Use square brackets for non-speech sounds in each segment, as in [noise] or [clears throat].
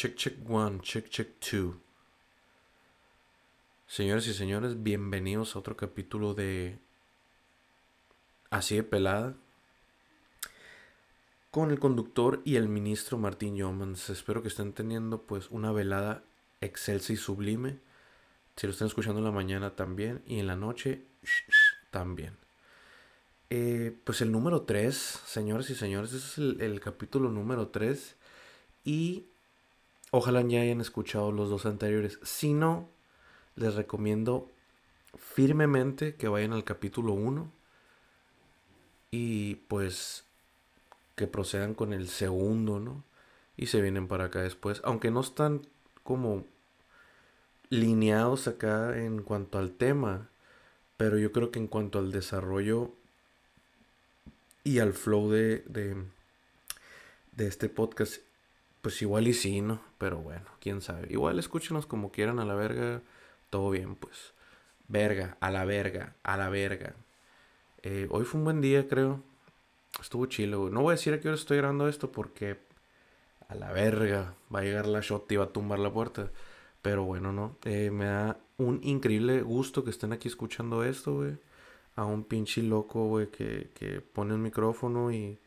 Check, check one, check, check two. Señores y señores, bienvenidos a otro capítulo de Así de pelada. Con el conductor y el ministro Martín Yomans. Espero que estén teniendo pues una velada excelsa y sublime. Si lo están escuchando en la mañana también y en la noche también. Eh, pues el número 3, señores y señores, ese es el, el capítulo número 3. Y ojalá ya hayan escuchado los dos anteriores. Si no, les recomiendo firmemente que vayan al capítulo 1 y pues que procedan con el segundo, ¿no? Y se vienen para acá después, aunque no están como lineados acá en cuanto al tema, pero yo creo que en cuanto al desarrollo y al flow de, de, de este podcast, pues igual y sí, ¿no? Pero bueno, quién sabe. Igual escúchenos como quieran a la verga, todo bien, pues. Verga, a la verga, a la verga. Eh, hoy fue un buen día, creo. Estuvo chilo. No voy a decir a qué hora estoy grabando esto porque a la verga va a llegar la shot y va a tumbar la puerta. Pero bueno, no. Eh, me da un increíble gusto que estén aquí escuchando esto, güey. A un pinche loco, güey, que, que pone un micrófono y,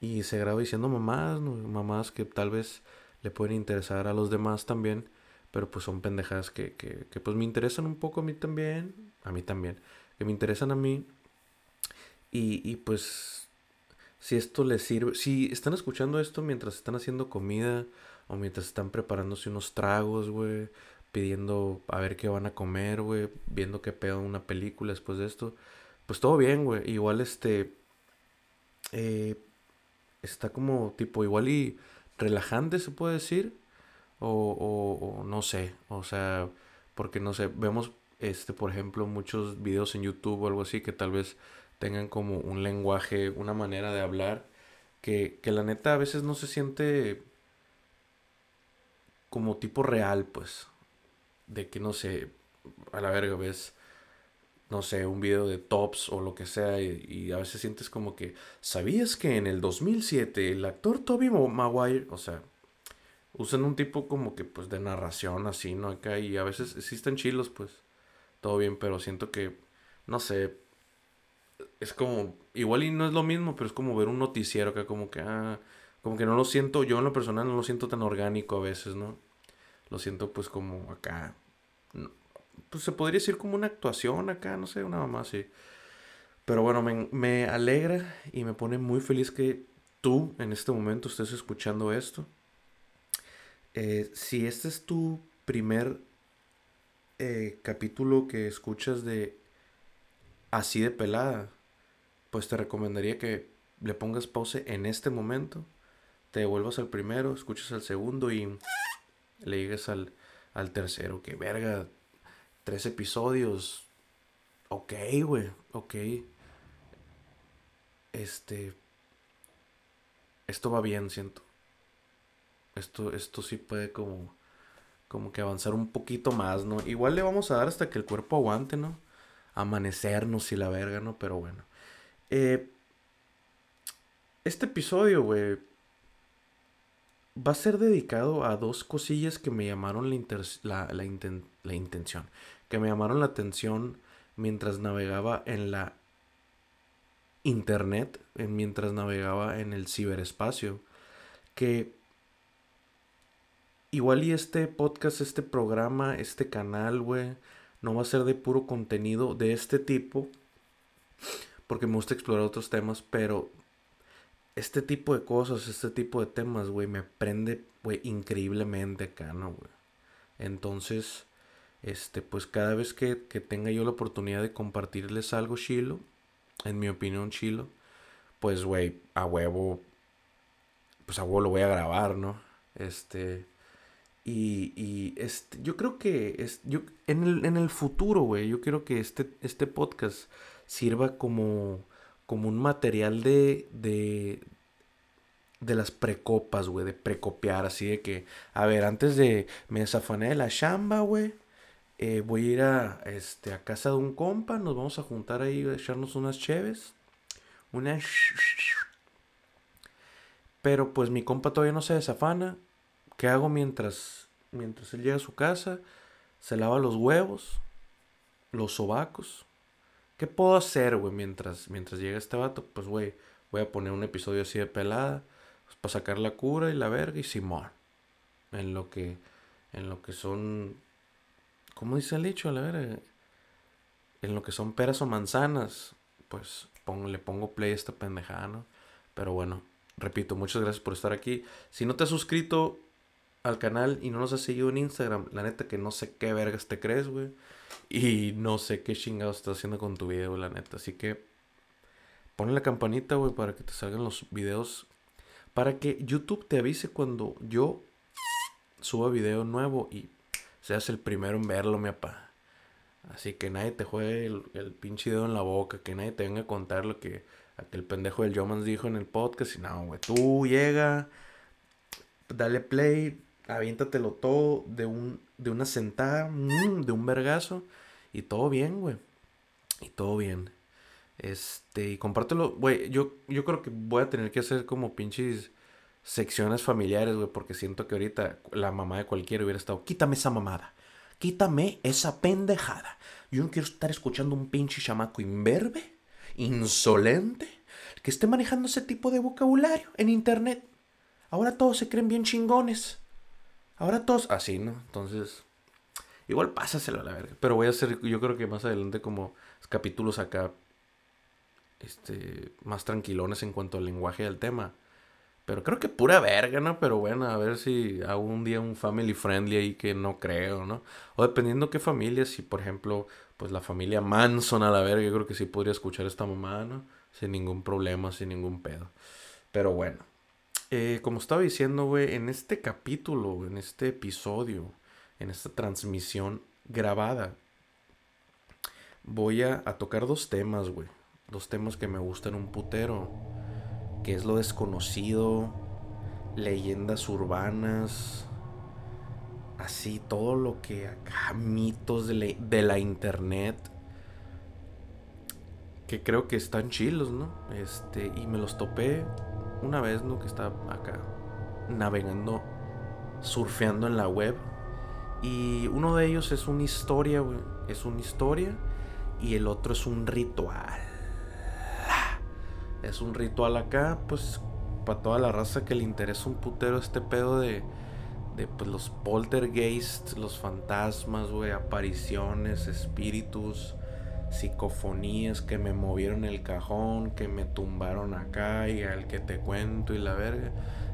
y se graba diciendo mamás, mamás que tal vez le pueden interesar a los demás también. Pero pues son pendejadas que, que, que pues me interesan un poco a mí también. A mí también. Que me interesan a mí y, y pues, si esto les sirve, si están escuchando esto mientras están haciendo comida o mientras están preparándose unos tragos, güey, pidiendo a ver qué van a comer, güey, viendo qué pedo una película después de esto, pues todo bien, güey. Igual este, eh, está como tipo igual y relajante, se puede decir, o, o, no sé, o sea, porque no sé, vemos este, por ejemplo, muchos videos en YouTube o algo así que tal vez tengan como un lenguaje, una manera de hablar, que, que la neta a veces no se siente como tipo real, pues. De que no sé, a la verga ves, no sé, un video de tops o lo que sea, y, a veces sientes como que, ¿sabías que en el 2007 el actor Toby Maguire, o sea, usan un tipo como que pues de narración así, ¿no? Acá, y a veces existen chilos, pues, todo bien, pero siento que, no sé, es como, igual y no es lo mismo, pero es como ver un noticiero que como que, ah, como que no lo siento, yo en lo personal no lo siento tan orgánico a veces, ¿no? Lo siento pues como acá, pues se podría decir como una actuación acá, no sé, una mamá así. Pero bueno, me, me alegra y me pone muy feliz que tú en este momento estés escuchando esto. Eh, si este es tu primer eh, capítulo que escuchas de así de pelada, pues te recomendaría que le pongas pause en este momento, te devuelvas al primero, escuches al segundo y le llegues al, al tercero. Que verga, tres episodios. Ok, güey, ok. Este... Esto va bien, siento. Esto, esto sí puede como, como que avanzar un poquito más, ¿no? Igual le vamos a dar hasta que el cuerpo aguante, ¿no? Amanecernos y la verga, ¿no? Pero bueno. Eh, este episodio, güey, va a ser dedicado a dos cosillas que me llamaron la, la, intención, que me llamaron la atención mientras navegaba en la internet, mientras navegaba en el ciberespacio, que igual y este podcast, este programa, este canal, güey, no va a ser de puro contenido de este tipo, porque me gusta explorar otros temas, pero este tipo de cosas, este tipo de temas, güey, me prende, güey, increíblemente acá, ¿no, güey? Entonces, este, pues cada vez que, que, tenga yo la oportunidad de compartirles algo chilo, en mi opinión chilo, pues, güey, a huevo, pues a huevo lo voy a grabar, ¿no? Este, y, y este, yo creo que es, yo, en, el, en el futuro, güey, yo quiero que este, este podcast sirva como, como un material de, de, de las precopas, güey, de precopiar, así de que, a ver, antes de me desafané de la chamba, güey, eh, voy a ir a, este, a casa de un compa, nos vamos a juntar ahí a echarnos unas cheves, unas... Pero pues mi compa todavía no se desafana, ¿Qué hago mientras, mientras él llega a su casa? Se lava los huevos, los sobacos. ¿Qué puedo hacer, güey, mientras, mientras llega este vato? Pues, güey, voy a poner un episodio así de pelada. Pues, para sacar la cura y la verga y Simón. En lo que, en lo que son, ¿cómo dice el dicho? A la verga. En lo que son peras o manzanas, pues le pongo play a esta pendejada, ¿no? Pero bueno, repito, muchas gracias por estar aquí. Si no te has suscrito al canal y no nos has seguido en Instagram, la neta que no sé qué vergas te crees, güey. Y no sé qué chingados estás haciendo con tu video, la neta. Así que ponle la campanita, güey, para que te salgan los videos. Para que YouTube te avise cuando yo suba video nuevo y seas el primero en verlo, mi papá. Así que nadie te juegue el, pinche dedo en la boca, que nadie te venga a contar lo que aquel pendejo del Jomans dijo en el podcast. Y no, güey, tú llega, dale play, aviéntatelo todo de, un, de una sentada, mm, de un vergazo, y todo bien, güey. Y todo bien. Este, y compártelo, güey, yo, yo creo que voy a tener que hacer como pinches secciones familiares, güey, porque siento que ahorita la mamá de cualquiera hubiera estado, quítame esa mamada, quítame esa pendejada. Yo no quiero estar escuchando un pinche chamaco imberbe, insolente, que esté manejando ese tipo de vocabulario en internet. Ahora todos se creen bien chingones. Ahora todos así, ¿no? Entonces, igual pásaselo a la verga. Pero voy a hacer, yo creo que más adelante como capítulos acá, este, más tranquilones en cuanto al lenguaje del tema. Pero creo que pura verga, ¿no? Pero bueno, a ver si hago un día un family friendly ahí que no creo, ¿no? O dependiendo qué familia, si por ejemplo, pues la familia Manson a la verga, yo creo que sí podría escuchar esta mamá, ¿no? Sin ningún problema, sin ningún pedo. Pero bueno. Eh, como estaba diciendo, güey, en este capítulo, en este episodio, en esta transmisión grabada, voy a, a tocar dos temas, güey. Dos temas que me gustan un putero que es lo desconocido, leyendas urbanas, así todo lo que acá, mitos de la, internet, que creo que están chilos, ¿no? Este, y me los topé una vez, ¿no? Que estaba acá navegando, surfeando en la web. Y uno de ellos es una historia, güey. Es una historia. Y el otro es un ritual es un ritual acá, pues para toda la raza que le interesa un putero este pedo de, de pues, los poltergeists, los fantasmas, güey, apariciones, espíritus, psicofonías que me movieron el cajón, que me tumbaron acá y al que te cuento y la verga.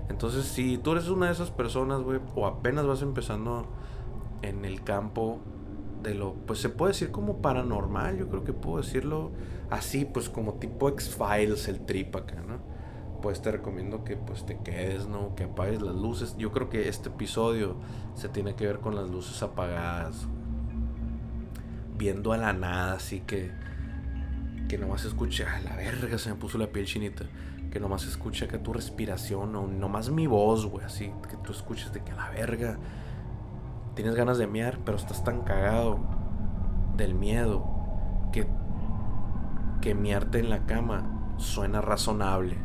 Entonces, si tú eres una de esas personas, güey, o apenas vas empezando en el campo de lo, pues se puede decir como paranormal, yo creo que puedo decirlo así, pues como tipo X-Files, el trip ¿no? Pues te recomiendo que pues te quedes, ¿no? Que apagues las luces. Yo creo que este episodio se tiene que ver con las luces apagadas. Viendo a la nada, así que... Que nomás escucha, a la verga se me puso la piel chinita. Que nomás escucha que tu respiración o nomás mi voz, güey, así. Que tú escuches de que a la verga tienes ganas de mear, pero estás tan cagado del miedo que que miarte en la cama suena razonable,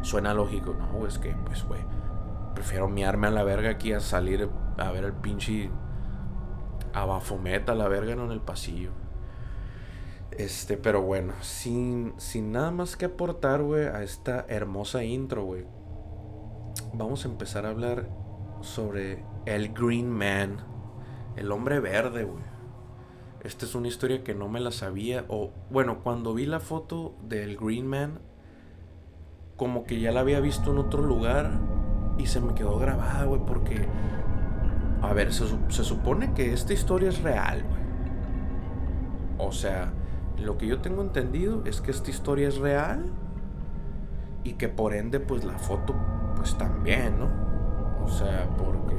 suena lógico. No, es que, pues, güey, prefiero miarme a la verga aquí a salir a ver el pinche abafometa a la verga no en el pasillo. Este, pero bueno, sin, sin nada más que aportar, güey, a esta hermosa intro, güey. Vamos a empezar a hablar sobre el Green Man, el hombre verde, güey. Esta es una historia que no me la sabía. O bueno, cuando vi la foto del Green Man, como que ya la había visto en otro lugar y se me quedó grabada, güey, porque... A ver, se, se, supone que esta historia es real, güey. O sea, lo que yo tengo entendido es que esta historia es real y que por ende, pues la foto, pues también, ¿no? O sea, porque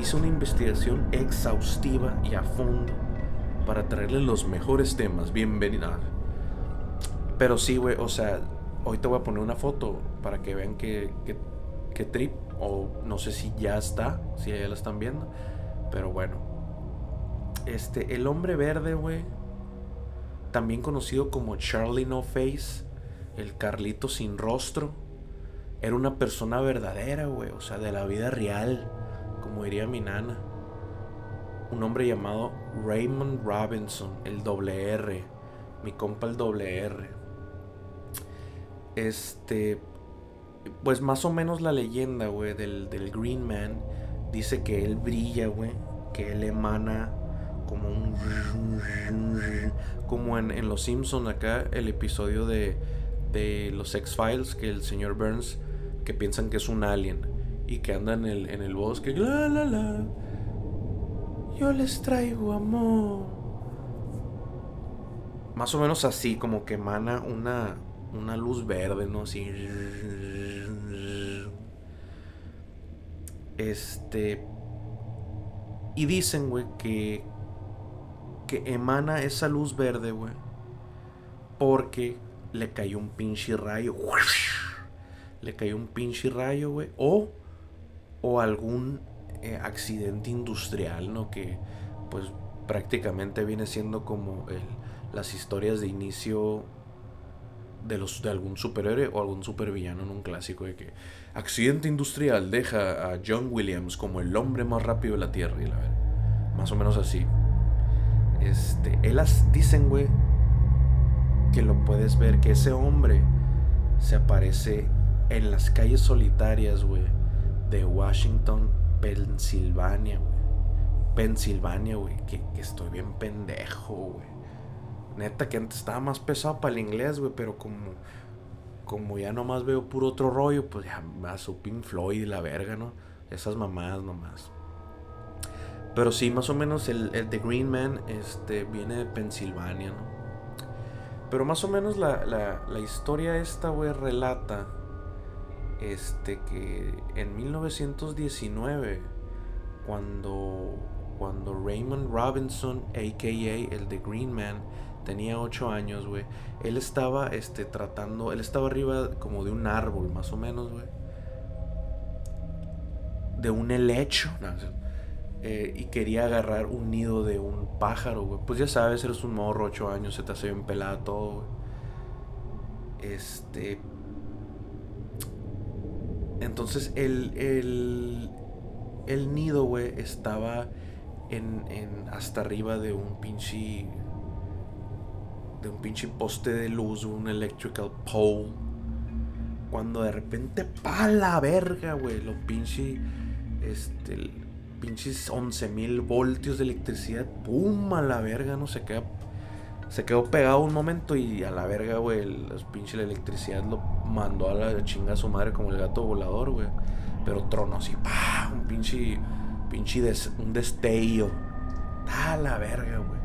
hice una investigación exhaustiva y a fondo para traerles los mejores temas. Bienvenida. Pero sí, güey, o sea, hoy te voy a poner una foto para que vean que, que, trip. O no sé si ya está, si ya la están viendo. Pero bueno. Este, el hombre verde, güey. También conocido como Charlie No Face. El Carlito sin rostro. Era una persona verdadera, güey. O sea, de la vida real. como diría mi nana. Un hombre llamado Raymond Robinson, el doble R. Mi compa el doble R. Este. Pues más o menos la leyenda, güey, del, del Green Man dice que él brilla, güey. Que él emana como un. Como en, en Los Simpsons, acá, el episodio de, de los X-Files, que el señor Burns, que piensan que es un alien y que anda en el, en el bosque. La, la, la. Yo les traigo amor. Más o menos así, como que emana una, una luz verde, ¿no? Así. Este. Y dicen, güey, que. Que emana esa luz verde, güey. Porque le cayó un pinche rayo. Le cayó un pinche rayo, güey. O. O algún eh, accidente industrial, ¿no? Que. Pues prácticamente viene siendo como el, las historias de inicio de, los, de algún superhéroe o algún supervillano en un clásico de que accidente industrial deja a John Williams como el hombre más rápido de la Tierra y la más o menos así. Este, las dicen, güey, que lo puedes ver que ese hombre se aparece en las calles solitarias, güey, de Washington, Pensilvania, güey. Pensilvania, güey, que, que estoy bien pendejo, güey. Neta que antes estaba más pesado para el inglés, güey, pero como como ya nomás veo puro otro rollo, pues ya a su Pink Floyd y la verga, ¿no? Esas mamadas nomás. Pero sí, más o menos el, el The Green Man este, viene de Pensilvania, ¿no? Pero más o menos la, la, la historia esta, güey, relata este, que en 1919, cuando, cuando Raymond Robinson, a.k.a. el The Green Man, tenía 8 años, güey. Él estaba este, tratando, él estaba arriba como de un árbol, más o menos, güey. De un helecho. Eh, y quería agarrar un nido de un pájaro, güey. Pues ya sabes, eres un morro, 8 años, se te hace bien pelada todo, güey. Este. Entonces el, el, el nido, güey, estaba en, en, hasta arriba de un pinche de un pinche poste de luz, un electrical pole. Cuando de repente, pa la verga, güey, los pinche, este, pinches 11.000 voltios de electricidad, pum, a la verga, no se queda, se quedó pegado un momento y a la verga, güey, los pinches la electricidad lo mandó a la chinga a su madre como el gato volador, güey. Pero trono así, pa, un pinche, pinche un destello, a la verga, güey.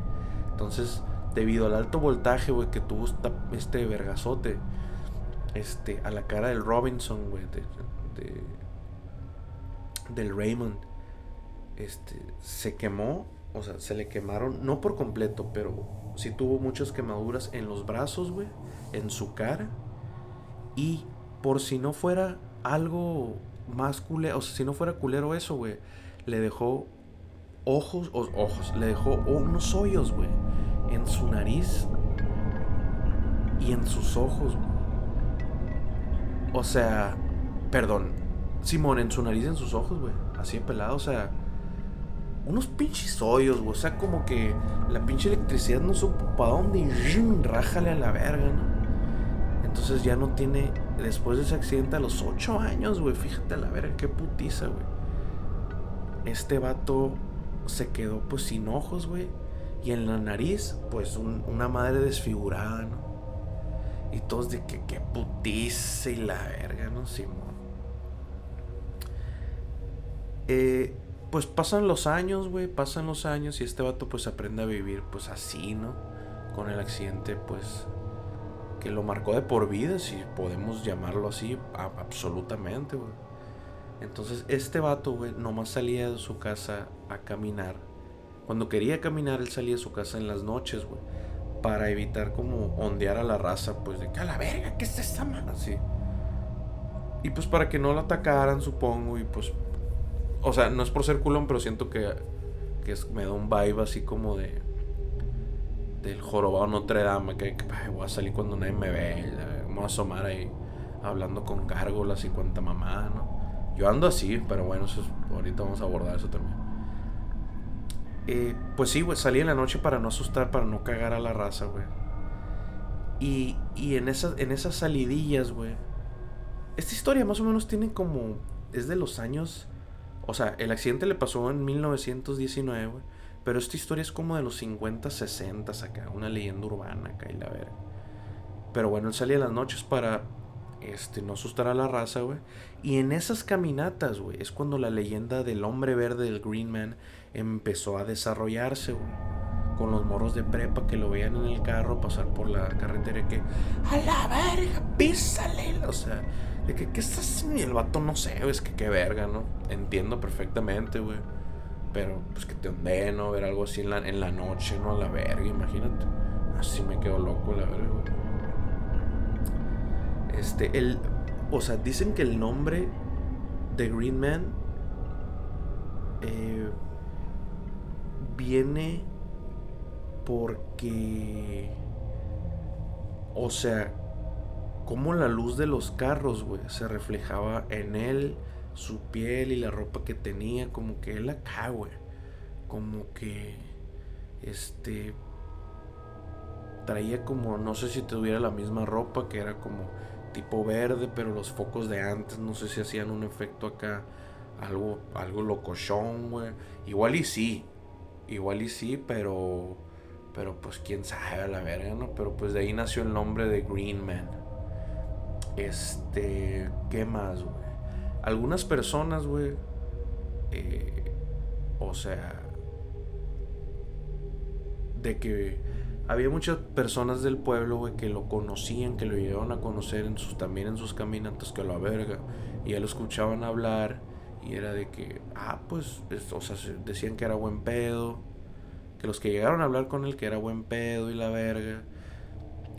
Entonces, debido al alto voltaje, güey, que tuvo este vergazote, este, a la cara del Robinson, güey, de, del Raymond, este, se quemó, o sea, se le quemaron, no por completo, pero sí tuvo muchas quemaduras en los brazos, güey, en su cara, y por si no fuera algo más culero, o sea, si no fuera culero eso, güey, le dejó ojos, ojos, le dejó unos hoyos, güey en su nariz y en sus ojos. O sea, perdón, Simón, en su nariz y en sus ojos, güey. Así pelado, o sea, unos pinches hoyos, güey. O sea, como que la pinche electricidad no supo para dónde y rájale a la verga, ¿no? Entonces ya no tiene, después de ese accidente a los 8 años, güey, fíjate a la verga, qué putiza, güey. Este vato se quedó pues sin ojos, güey y en la nariz, pues una madre desfigurada, ¿no? Y todos de que, que putiza y la verga, ¿no? Simón. Eh, pues pasan los años, güey, pasan los años y este vato pues aprende a vivir pues así, ¿no? Con el accidente pues que lo marcó de por vida, si podemos llamarlo así, absolutamente, güey. Entonces este vato, güey, nomás salía de su casa a caminar cuando quería caminar, él salía de su casa en las noches, güey. Para evitar como ondear a la raza, pues de que a la verga, ¿qué es esa mano? Así. Y pues para que no la atacaran, supongo. Y pues. O sea, no es por ser culón, pero siento que, que me da un vibe así como de. Del jorobado Notre Dame. Que, voy a salir cuando nadie me ve. Me voy a asomar ahí hablando con gárgolas y cuanta mamá, ¿no? Yo ando así, pero bueno, eso ahorita vamos a abordar eso también. Eh, pues sí, güey, salí en la noche para no asustar, para no cagar a la raza, güey. Y, y en, esas, en esas salidillas, güey. Esta historia más o menos tiene como... Es de los años... O sea, el accidente le pasó en 1919, güey. Pero esta historia es como de los 50, 60 acá. Una leyenda urbana acá y la verga. Pero bueno, él salía en las noches para este, no asustar a la raza, güey. Y en esas caminatas, güey, es cuando la leyenda del hombre verde, del Green Man, empezó a desarrollarse, güey. Con los morros de prepa que lo veían en el carro pasar por la carretera y que, a la verga, písale. O sea, de que, ¿qué estás? Y el vato no sé, es que qué verga, ¿no? Entiendo perfectamente, güey. Pero, pues que te ¿no? ver algo así en la, en la noche, ¿no? A la verga, imagínate. Así me quedo loco, la verga, güey. Este, el. O sea, dicen que el nombre de Green Man. Eh, viene porque. O sea, como la luz de los carros, güey, se reflejaba en él, su piel y la ropa que tenía, como que él acá, güey. Como que. Este. Traía como, no sé si tuviera la misma ropa, que era como tipo verde, pero los focos de antes, no sé si hacían un efecto acá, algo, algo locochón, güey. Igual y sí, igual y sí, pero, pero pues quién sabe la verga, ¿no? Pero pues de ahí nació el nombre de Green Man. Este, ¿qué más, güey? Algunas personas, güey, eh, o sea, de que había muchas personas del pueblo, güey, que lo conocían, que lo llegaron a conocer en sus, también en sus caminatas, que lo verga. Y ya lo escuchaban hablar y era de que, ah, pues, o sea, decían que era buen pedo. Que los que llegaron a hablar con él, que era buen pedo y la verga.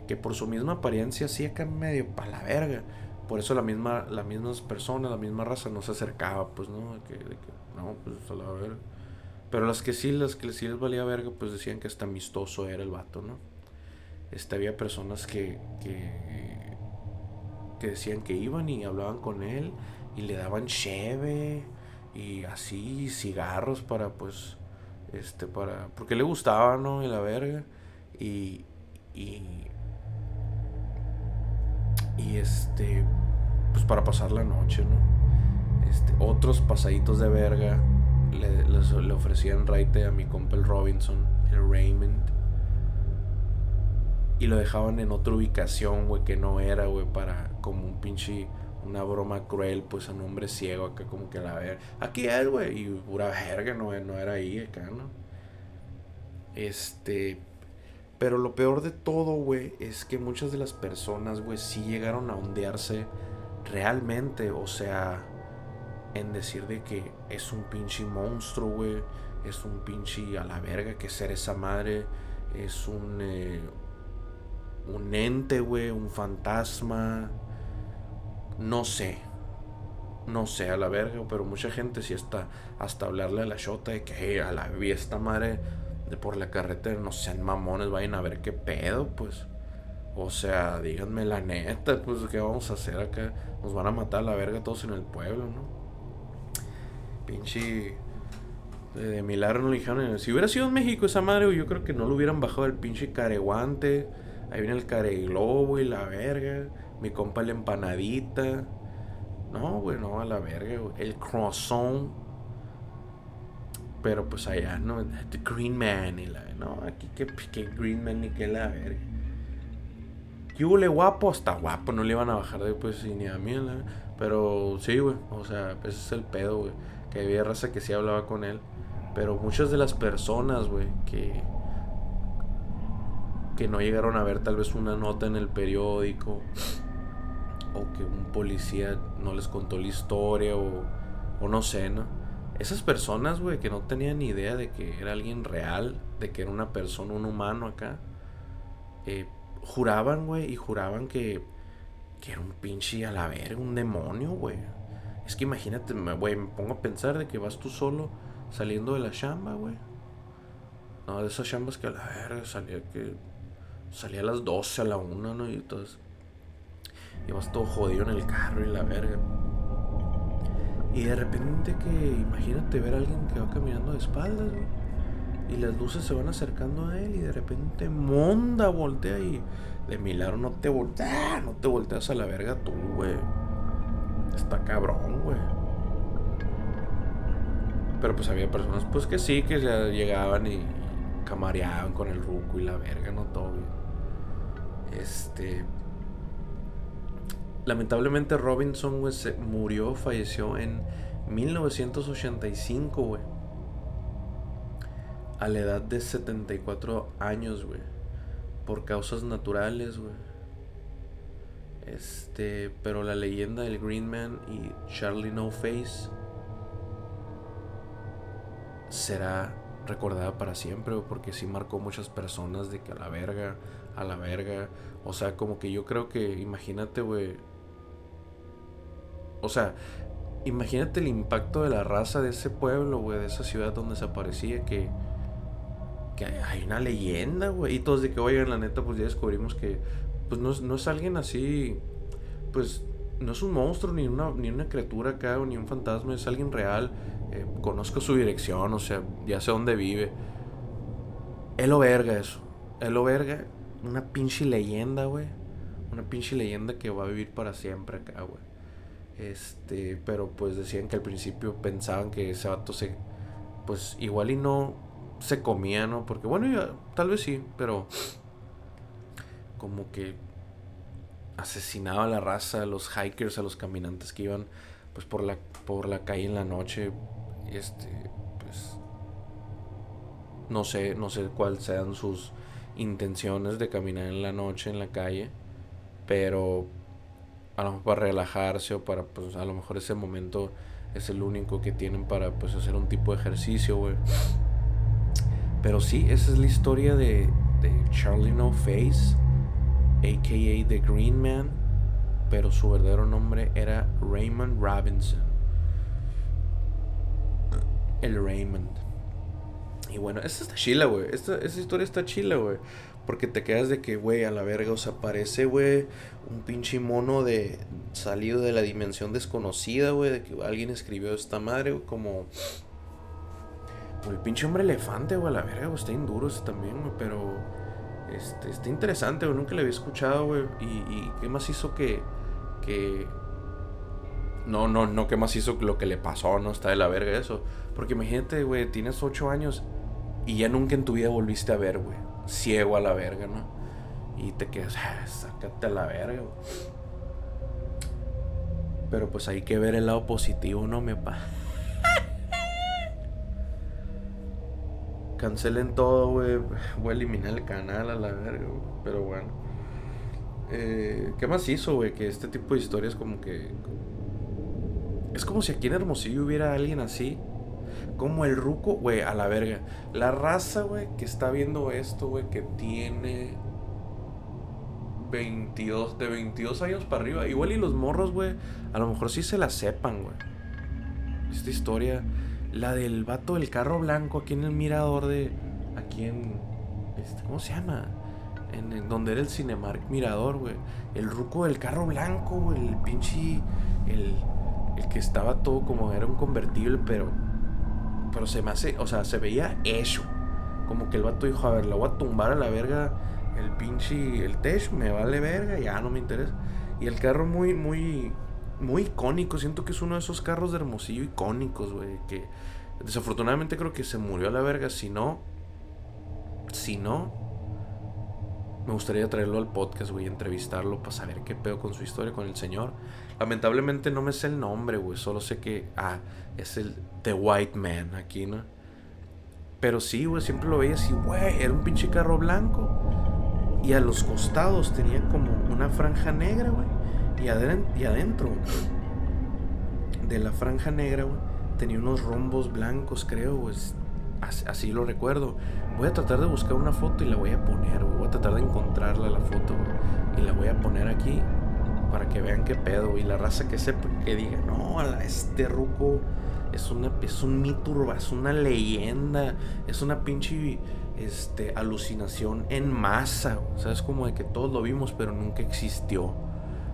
Que por su misma apariencia sí acá medio pa' la verga. Por eso la misma, las mismas personas, la misma raza no se acercaba, pues, ¿no? De que, no, pues a la verga. Pero las que sí, las que sí les valía verga, pues decían que hasta amistoso era el vato, ¿no? Este, había personas que, que, que decían que iban y hablaban con él y le daban cheve y así cigarros para pues este para porque le gustaba no y la verga y y y este pues para pasar la noche no este otros pasaditos de verga le, le ofrecían raite a mi compa el Robinson, el Raymond. Y lo dejaban en otra ubicación, güey, que no era, güey, para como un pinche, una broma cruel, pues a un hombre ciego acá, como que la ver. Aquí es, güey, y pura verga, no, no era ahí acá, ¿no? Este. Pero lo peor de todo, güey, es que muchas de las personas, güey, sí llegaron a ondearse realmente, o sea en decir de que es un pinche monstruo, güey. Es un pinche a la verga que ser esa madre. Es un. Eh, un ente, güey. Un fantasma. No sé. No sé a la verga, pero mucha gente sí está. Hasta hablarle a la shota de que a la vi esta madre de por la carretera. No sean mamones, vayan a ver qué pedo, pues. O sea, díganme la neta, pues, ¿qué vamos a hacer acá? Nos van a matar a la verga todos en el pueblo, ¿no? Pinche. De, milagro no le dijeron. Si hubiera sido en México esa madre, yo creo que no lo hubieran bajado el pinche careguante. Ahí viene el careglobo y la verga. Mi compa la empanadita. No, güey, no, a la verga, güey. El croissant. Pero pues allá, ¿no? The Green Man y la. No, aquí que, que Green Man ni que la verga. Que hubo guapo, hasta guapo, no le iban a bajar después ni a mí, Pero sí, güey. O sea, ese es el pedo, güey que había raza que sí hablaba con él. Pero muchas de las personas, güey, que, que no llegaron a ver tal vez una nota en el periódico, o que un policía no les contó la historia, o, o no sé, ¿no? Esas personas, güey, que no tenían ni idea de que era alguien real, de que era una persona, un humano acá, eh, juraban, güey, y juraban que, que era un pinche a la verga, un demonio, güey. Es que imagínate, güey, me pongo a pensar de que vas tú solo saliendo de la chamba, güey. No, de esas chambas que a la verga salía que. Salía a las 12, a la 1, ¿no? Y entonces. Y todo jodido en el carro y la verga. Y de repente que, imagínate ver a alguien que va caminando de espaldas, güey. Y las luces se van acercando a él y de repente monda voltea y de milagro no te volteas, no te volteas a la verga tú, güey. Está cabrón, güey. Pero pues había personas pues que sí, que ya llegaban y camareaban con el ruco y la verga, no todo, güey. Este, lamentablemente Robinson, güey, se murió, falleció en 1985, güey. A la edad de 74 años, güey. Por causas naturales, güey. Este, pero la leyenda del Green Man y Charlie No Face será recordada para siempre, porque sí marcó muchas personas de que a la verga, a la verga. O sea, como que yo creo que, imagínate, güey, o sea, imagínate el impacto de la raza de ese pueblo, güey, de esa ciudad donde se aparecía, que, que hay una leyenda, güey. Y todos de que, oigan, la neta, pues ya descubrimos que, pues no, no es alguien así, pues no es un monstruo, ni una, ni una criatura acá, ni un fantasma, es alguien real. Eh, conozco su dirección, o sea, ya sé dónde vive. Es lo verga eso. Es lo verga. Una pinche leyenda, güey. Una pinche leyenda que va a vivir para siempre acá, güey. Este, pero pues decían que al principio pensaban que ese vato se, pues igual y no se comía, ¿no? Porque bueno, tal vez sí, pero como que asesinaba a la raza, a los hikers, a los caminantes que iban pues por la, por la calle en la noche, este, pues no sé, no sé cuáles sean sus intenciones de caminar en la noche en la calle, pero a lo mejor para relajarse o para, pues a lo mejor ese momento es el único que tienen para, pues hacer un tipo de ejercicio, güey. Pero sí, esa es la historia de, de Charlie No Face, a.k.a. The Green Man, pero su verdadero nombre era Raymond Robinson. El Raymond. Y bueno, esta está chila, güey. Esta, historia está chila, güey. Porque te quedas de que, güey, a la verga, o sea, parece, güey, un pinche mono de salido de la dimensión desconocida, güey, de que alguien escribió esta madre, güey, como... el pinche hombre elefante, güey, a la verga, güey, está bien duro ese también, güey, pero... Este, está interesante, güey, nunca le había escuchado, güey. Y, y qué más hizo que... que... No, no, no, qué más hizo lo que le pasó, no está de la verga eso. Porque imagínate, güey, tienes 8 años y ya nunca en tu vida volviste a ver, güey ciego a la verga, ¿no? Y te quedas, ah, sácate a la verga. Pero pues hay que ver el lado positivo, ¿no, me pa? Cancelen todo, güey. Voy a eliminar el canal a la verga, Pero bueno. Eh, ¿Qué más hizo, güey? Que este tipo de historias como que... Es como si aquí en Hermosillo hubiera alguien así como el ruco, güey, a la verga. La raza, güey, que está viendo esto, güey, que tiene 22, de 22 años para arriba. Igual y los morros, güey, a lo mejor sí se la sepan, güey. Esta historia, la del vato del carro blanco aquí en el mirador de... Aquí en... Este, ¿Cómo se llama? En, donde era el Cinemark Mirador, güey. El ruco del carro blanco, güey. El pinche... El, el que estaba todo como era un convertible, pero pero se me hace, o sea, se veía eso. Como que el vato dijo, a ver, la voy a tumbar a la verga el pinche, el tech, me vale verga, ya no me interesa. Y el carro muy, muy, muy icónico. Siento que es uno de esos carros de Hermosillo icónicos, güey. Que desafortunadamente creo que se murió a la verga. Si no, si no, me gustaría traerlo al podcast, güey, entrevistarlo para saber qué pedo con su historia con el señor. Lamentablemente no me sé el nombre, güey. Solo sé que, ah, es el The White Man aquí, ¿no? Pero sí, güey, siempre lo veía así, güey, era un pinche carro blanco. Y a los costados tenía como una franja negra, güey. Y, y adentro de la franja negra, güey, tenía unos rombos blancos, creo, güey. Así, lo recuerdo. Voy a tratar de buscar una foto y la voy a poner. Voy a tratar de encontrarla la foto. Y la voy a poner aquí para que vean qué pedo. Y la raza que sepa, que diga, no, este ruco es, una, es un mito es una leyenda, es una pinche este, alucinación en masa. O sea, es como de que todos lo vimos, pero nunca existió.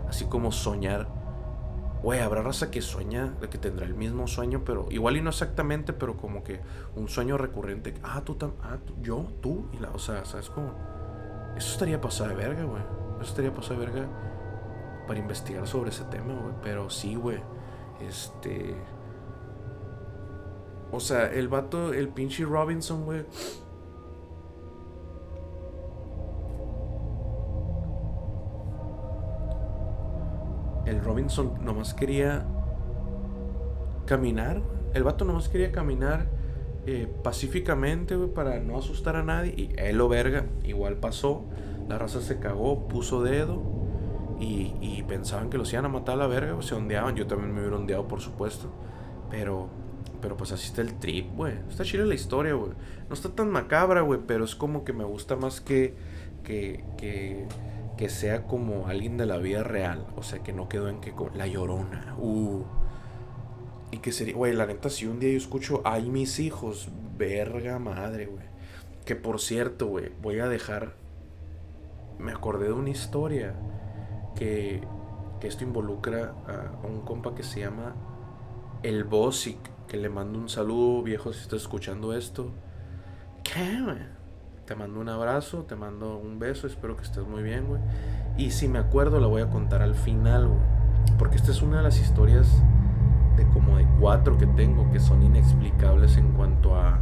Así como soñar Güey, habrá raza que sueña, que tendrá el mismo sueño, pero igual y no exactamente, pero como que un sueño recurrente. Ah, tú también, ah, yo, tú, y la, o sea, ¿sabes cómo? Eso estaría pasado de verga, güey. Eso estaría pasado de verga para investigar sobre ese tema, güey. Pero sí, güey. Este. O sea, el vato, el pinche Robinson, güey. El Robinson nomás quería caminar. El vato nomás quería caminar eh, pacíficamente, para no asustar a nadie. Y él lo verga, igual pasó. La raza se cagó, puso dedo. Y, pensaban que los iban a matar a la verga, se ondeaban. Yo también me hubiera ondeado, por supuesto. Pero, pero pues así está el trip, güey. Está chida la historia, güey. No está tan macabra, güey, pero es como que me gusta más que, que, que que sea como alguien de la vida real. O sea, que no quedó en que la llorona. Uh. Y que sería, güey, la neta, si un día yo escucho, ay, mis hijos, verga madre, güey. Que por cierto, güey, voy a dejar. Me acordé de una historia que, que esto involucra a un compa que se llama El Bosic. Que le mando un saludo, viejo, si estás escuchando esto. ¿Qué, güey? Te mando un abrazo, te mando un beso, espero que estés muy bien, güey. Y si me acuerdo, la voy a contar al final, güey. Porque esta es una de las historias de como de cuatro que tengo que son inexplicables en cuanto a...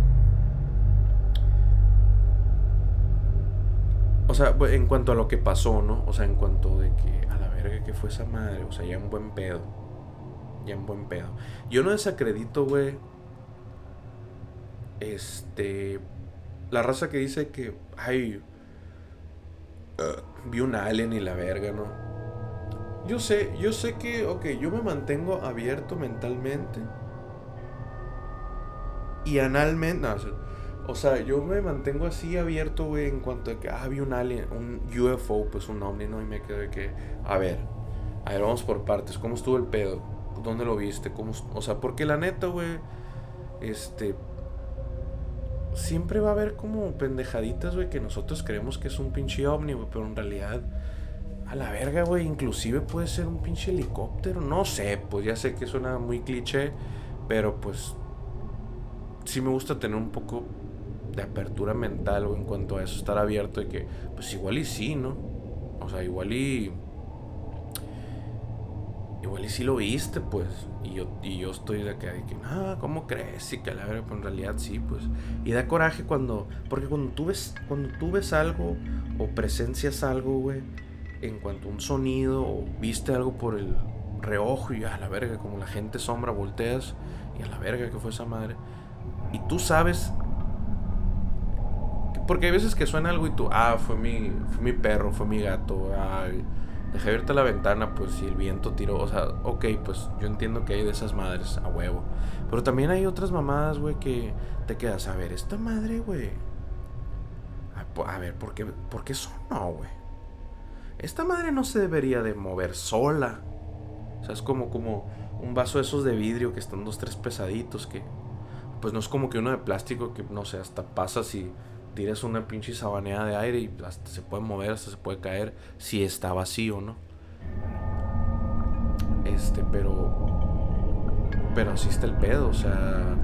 O sea, en cuanto a lo que pasó, ¿no? O sea, en cuanto de que a la verga que fue esa madre. O sea, ya en buen pedo. Ya en buen pedo. Yo no desacredito, güey. Este la raza que dice que, ay, uh, vi un alien y la verga, ¿no? Yo sé, yo sé que, ok, yo me mantengo abierto mentalmente y analmente, no, o sea, yo me mantengo así abierto, güey, en cuanto a que, ah, vi un alien, un UFO, pues un ovni, ¿no? Y me quedo de que, a ver, a ver, vamos por partes, ¿cómo estuvo el pedo? ¿Dónde lo viste? ¿Cómo, o sea, porque la neta, güey, este, siempre va a haber como pendejaditas, güey, que nosotros creemos que es un pinche ovni, güey, pero en realidad, a la verga, güey, inclusive puede ser un pinche helicóptero, no sé, pues ya sé que suena muy cliché, pero pues sí me gusta tener un poco de apertura mental, güey, en cuanto a eso, estar abierto y que, pues igual y sí, ¿no? O sea, igual y igual y si lo viste, pues. Y yo, y yo estoy de acá de que, no, ¿cómo crees? Y que la verdad, pues en realidad sí, pues. Y da coraje cuando, porque cuando tú ves, cuando tú algo o presencias algo, güey, en cuanto a un sonido o viste algo por el reojo y a la verga, como la gente sombra, volteas y a la verga que fue esa madre. Y tú sabes porque hay veces que suena algo y tú, ah, fue mi, fue mi perro, fue mi gato, ay, dejé abierta la ventana, pues si el viento tiró, o sea, ok, pues yo entiendo que hay de esas madres a huevo. Pero también hay otras mamadas, güey, que te quedas a ver, esta madre, güey. A, ver, ¿por qué, ¿por qué sonó, güey? Esta madre no se debería de mover sola. O sea, es como, como un vaso de esos de vidrio que están dos, tres pesaditos que... Pues no es como que uno de plástico que, no sé, hasta pasas y tiras una pinche sabanea de aire y hasta se puede mover, hasta se puede caer si está vacío, ¿no? Este, pero. Pero así está el pedo, o sea.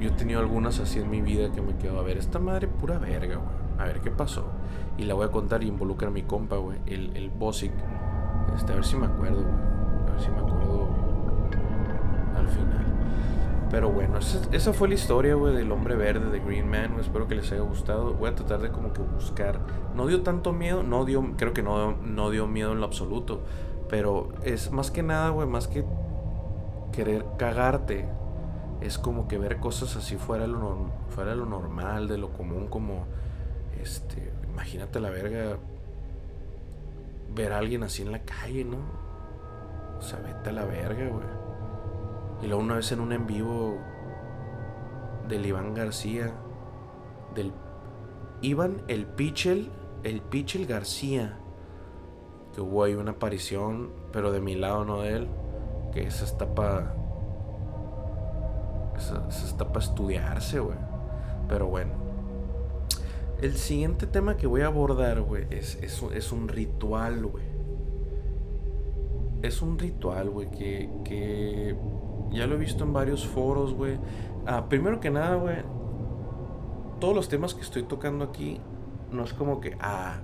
Yo he tenido algunas así en mi vida que me quedo a ver, esta madre pura verga, güey. A ver qué pasó. Y la voy a contar y involucra a mi compa, güey. El, el Bosic. Este, a ver si me acuerdo, güey. A ver si me acuerdo al final. Pero bueno, esa, fue la historia, güey, del hombre verde de Green Man. Espero que les haya gustado. Voy a tratar de como que buscar. No dio tanto miedo, no dio, creo que no, no dio miedo en lo absoluto. Pero es más que nada, güey, más que querer cagarte. Es como que ver cosas así fuera lo, fuera de lo normal, de lo común, como, este, imagínate la verga, ver a alguien así en la calle, ¿no? O sea, vete a la verga, güey. Y luego una vez en un en vivo del Iván García, del Iván el Pichel, el Pichel García, que hubo ahí una aparición, pero de mi lado, no de él, que esa está para... Esa, está para estudiarse, güey. Pero bueno. El siguiente tema que voy a abordar, güey, es, es, es un ritual, güey es un ritual, güey, que, que ya lo he visto en varios foros, güey. Ah, primero que nada, güey, todos los temas que estoy tocando aquí no es como que, ah,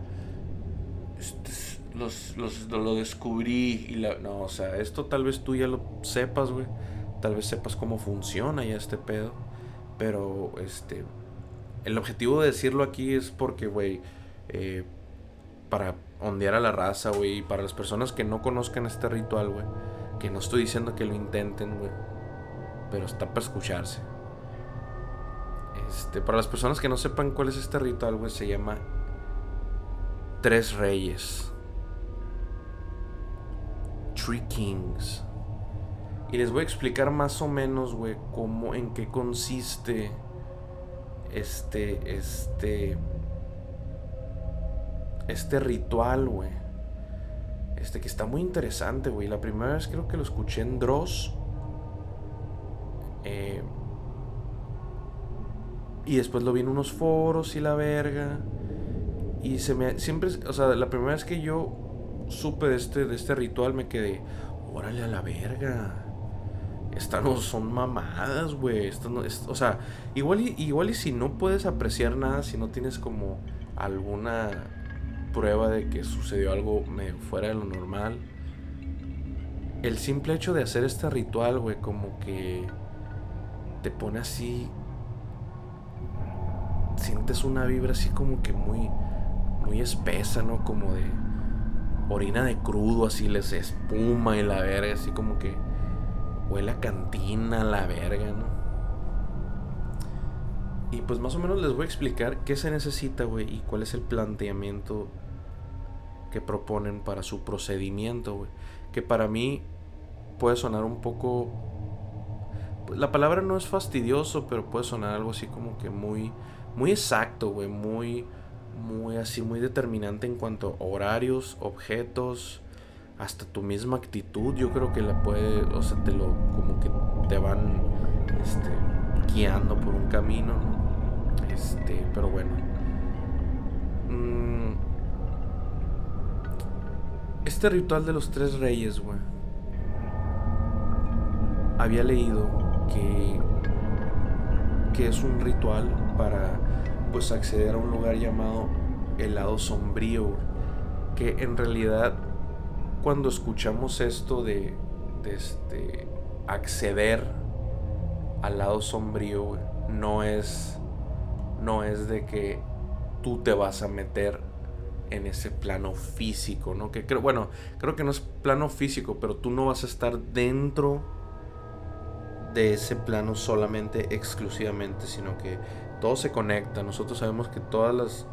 este los, los, lo descubrí y la... No, o sea, esto tal vez tú ya lo sepas, güey. Tal vez sepas cómo funciona ya este pedo. Pero, este... El objetivo de decirlo aquí es porque, güey, eh, para ondear a la raza, güey, y para las personas que no conozcan este ritual, güey, que no estoy diciendo que lo intenten, güey, pero está para escucharse. Este, para las personas que no sepan cuál es este ritual, güey, se llama Tres Reyes. Three Kings. Y les voy a explicar más o menos, güey, cómo, en qué consiste este, este, este ritual, güey. Este que está muy interesante, güey. La primera vez creo que lo escuché en Dross. Eh, y después lo vi en unos foros y la verga. Y se me. Siempre. O sea, la primera vez que yo supe de este, de este ritual me quedé. Órale a la verga. Estas no son mamadas, güey. no, o sea, igual igual y si no puedes apreciar nada, si no tienes como alguna prueba de que sucedió algo fuera de lo normal. El simple hecho de hacer este ritual, güey, como que te pone así. Sientes una vibra así como que muy, muy espesa, ¿no? Como de orina de crudo, así les espuma y la verga, así como que huele a cantina, la verga, ¿no? Y pues más o menos les voy a explicar qué se necesita, güey, y cuál es el planteamiento que proponen para su procedimiento, güey. Que para mí puede sonar un poco... La palabra no es fastidioso, pero puede sonar algo así como que muy... Muy exacto, güey. Muy... Muy así, muy determinante en cuanto a horarios, objetos, hasta tu misma actitud. Yo creo que la puede... O sea, te lo... Como que te van... Este, guiando por un camino, ¿no? Este, pero bueno. Mm, este ritual de los tres reyes, güey. Había leído que que es un ritual para pues acceder a un lugar llamado el lado sombrío, que en realidad cuando escuchamos esto de, de este acceder al lado sombrío, no es no es de que tú te vas a meter en ese plano físico, ¿no? Que creo, bueno, creo que no es plano físico, pero tú no vas a estar dentro de ese plano solamente, exclusivamente, sino que todo se conecta. Nosotros sabemos que todas las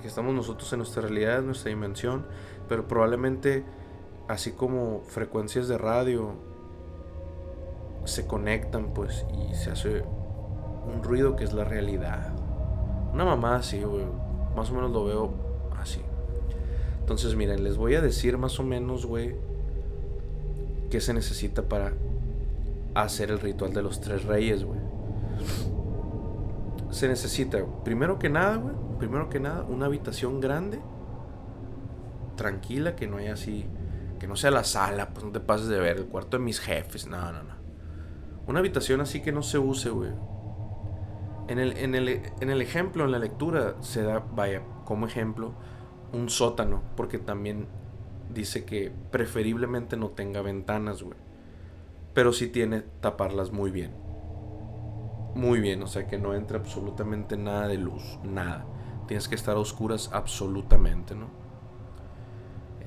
que estamos nosotros en nuestra realidad, en nuestra dimensión, pero probablemente así como frecuencias de radio se conectan, pues, y se hace un ruido que es la realidad. Una mamá así. Más o menos lo veo. Entonces, miren, les voy a decir más o menos, güey, qué se necesita para hacer el ritual de los tres reyes, güey. Se necesita, primero que nada, güey, primero que nada, una habitación grande, tranquila, que no haya así, que no sea la sala, pues no te pases de ver, el cuarto de mis jefes, no, no, no. Una habitación así que no se use, güey. En el, en, el, ejemplo, en la lectura, se da, vaya, como ejemplo, un sótano, porque también dice que preferiblemente no tenga ventanas, güey. Pero sí tiene taparlas muy bien. Muy bien, o sea que no entre absolutamente nada de luz, nada. Tienes que estar a oscuras absolutamente, ¿no?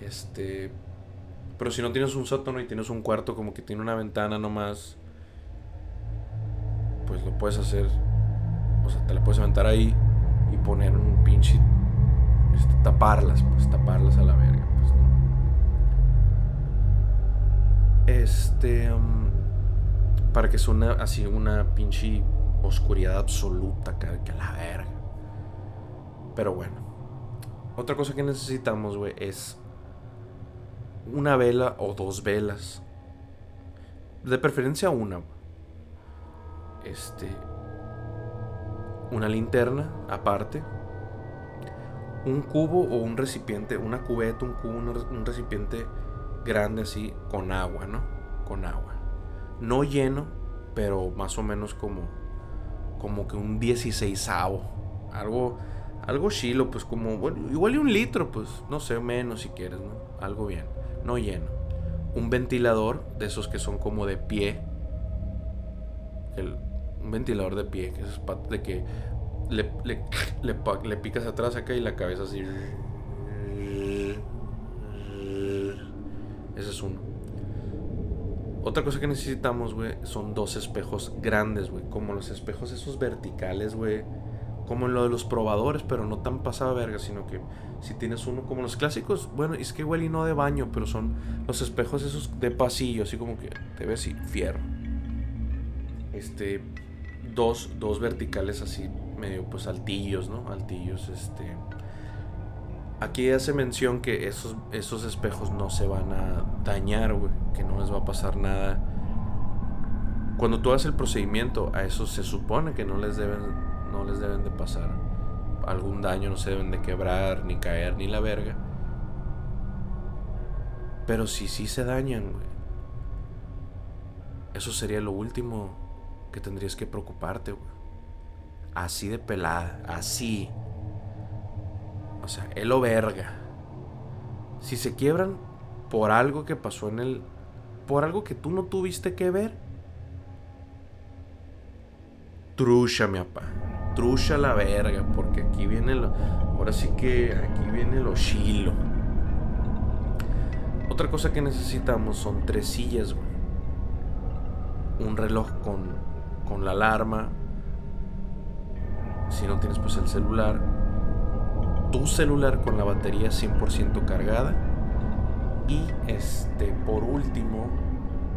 Este. Pero si no tienes un sótano y tienes un cuarto como que tiene una ventana nomás, pues lo puedes hacer o sea, te la puedes aventar ahí y poner un pinche. Este, taparlas, pues taparlas a la verga, pues no. Este. Um, para que suene así una pinche oscuridad absoluta, que, que la verga. Pero bueno. Otra cosa que necesitamos, güey, es una vela o dos velas. De preferencia una. Este, una linterna aparte, un cubo o un recipiente, una cubeta, un cubo, un, recipiente grande así con agua, ¿no? Con agua. No lleno, pero más o menos como como que un 16 Algo algo chilo, pues como bueno, igual y un litro, pues no sé, menos si quieres, ¿no? Algo bien, no lleno. Un ventilador de esos que son como de pie. un ventilador de pie, que es de que le, le, le picas atrás acá y la cabeza así ese es uno. Otra cosa que necesitamos, güey, son dos espejos grandes, güey. Como los espejos esos verticales, güey. Como en lo de los probadores, pero no tan pasada verga, sino que si tienes uno como los clásicos, bueno, es que igual y no de baño, pero son los espejos esos de pasillo, así como que te ves y fierro. Este, dos, dos verticales así, medio pues altillos, ¿no? Altillos, este Aquí hace mención que esos, esos espejos no se van a dañar, güey. Que no les va a pasar nada. Cuando tú haces el procedimiento, a esos se supone que no les deben, no les deben de pasar algún daño, no se deben de quebrar, ni caer, ni la verga. Pero si sí se dañan, güey. Eso sería lo último que tendrías que preocuparte, güey. Así de pelada, así. O sea, el lo verga. Si se quiebran por algo que pasó en el. Por algo que tú no tuviste que ver. Trucha, mi papá. Trucha la verga. Porque aquí viene lo. Ahora sí que aquí viene lo chilo. Otra cosa que necesitamos son tres sillas, güey. Un reloj con, con la alarma. Si no tienes pues el celular tu celular con la batería 100% cargada. Y este, por último,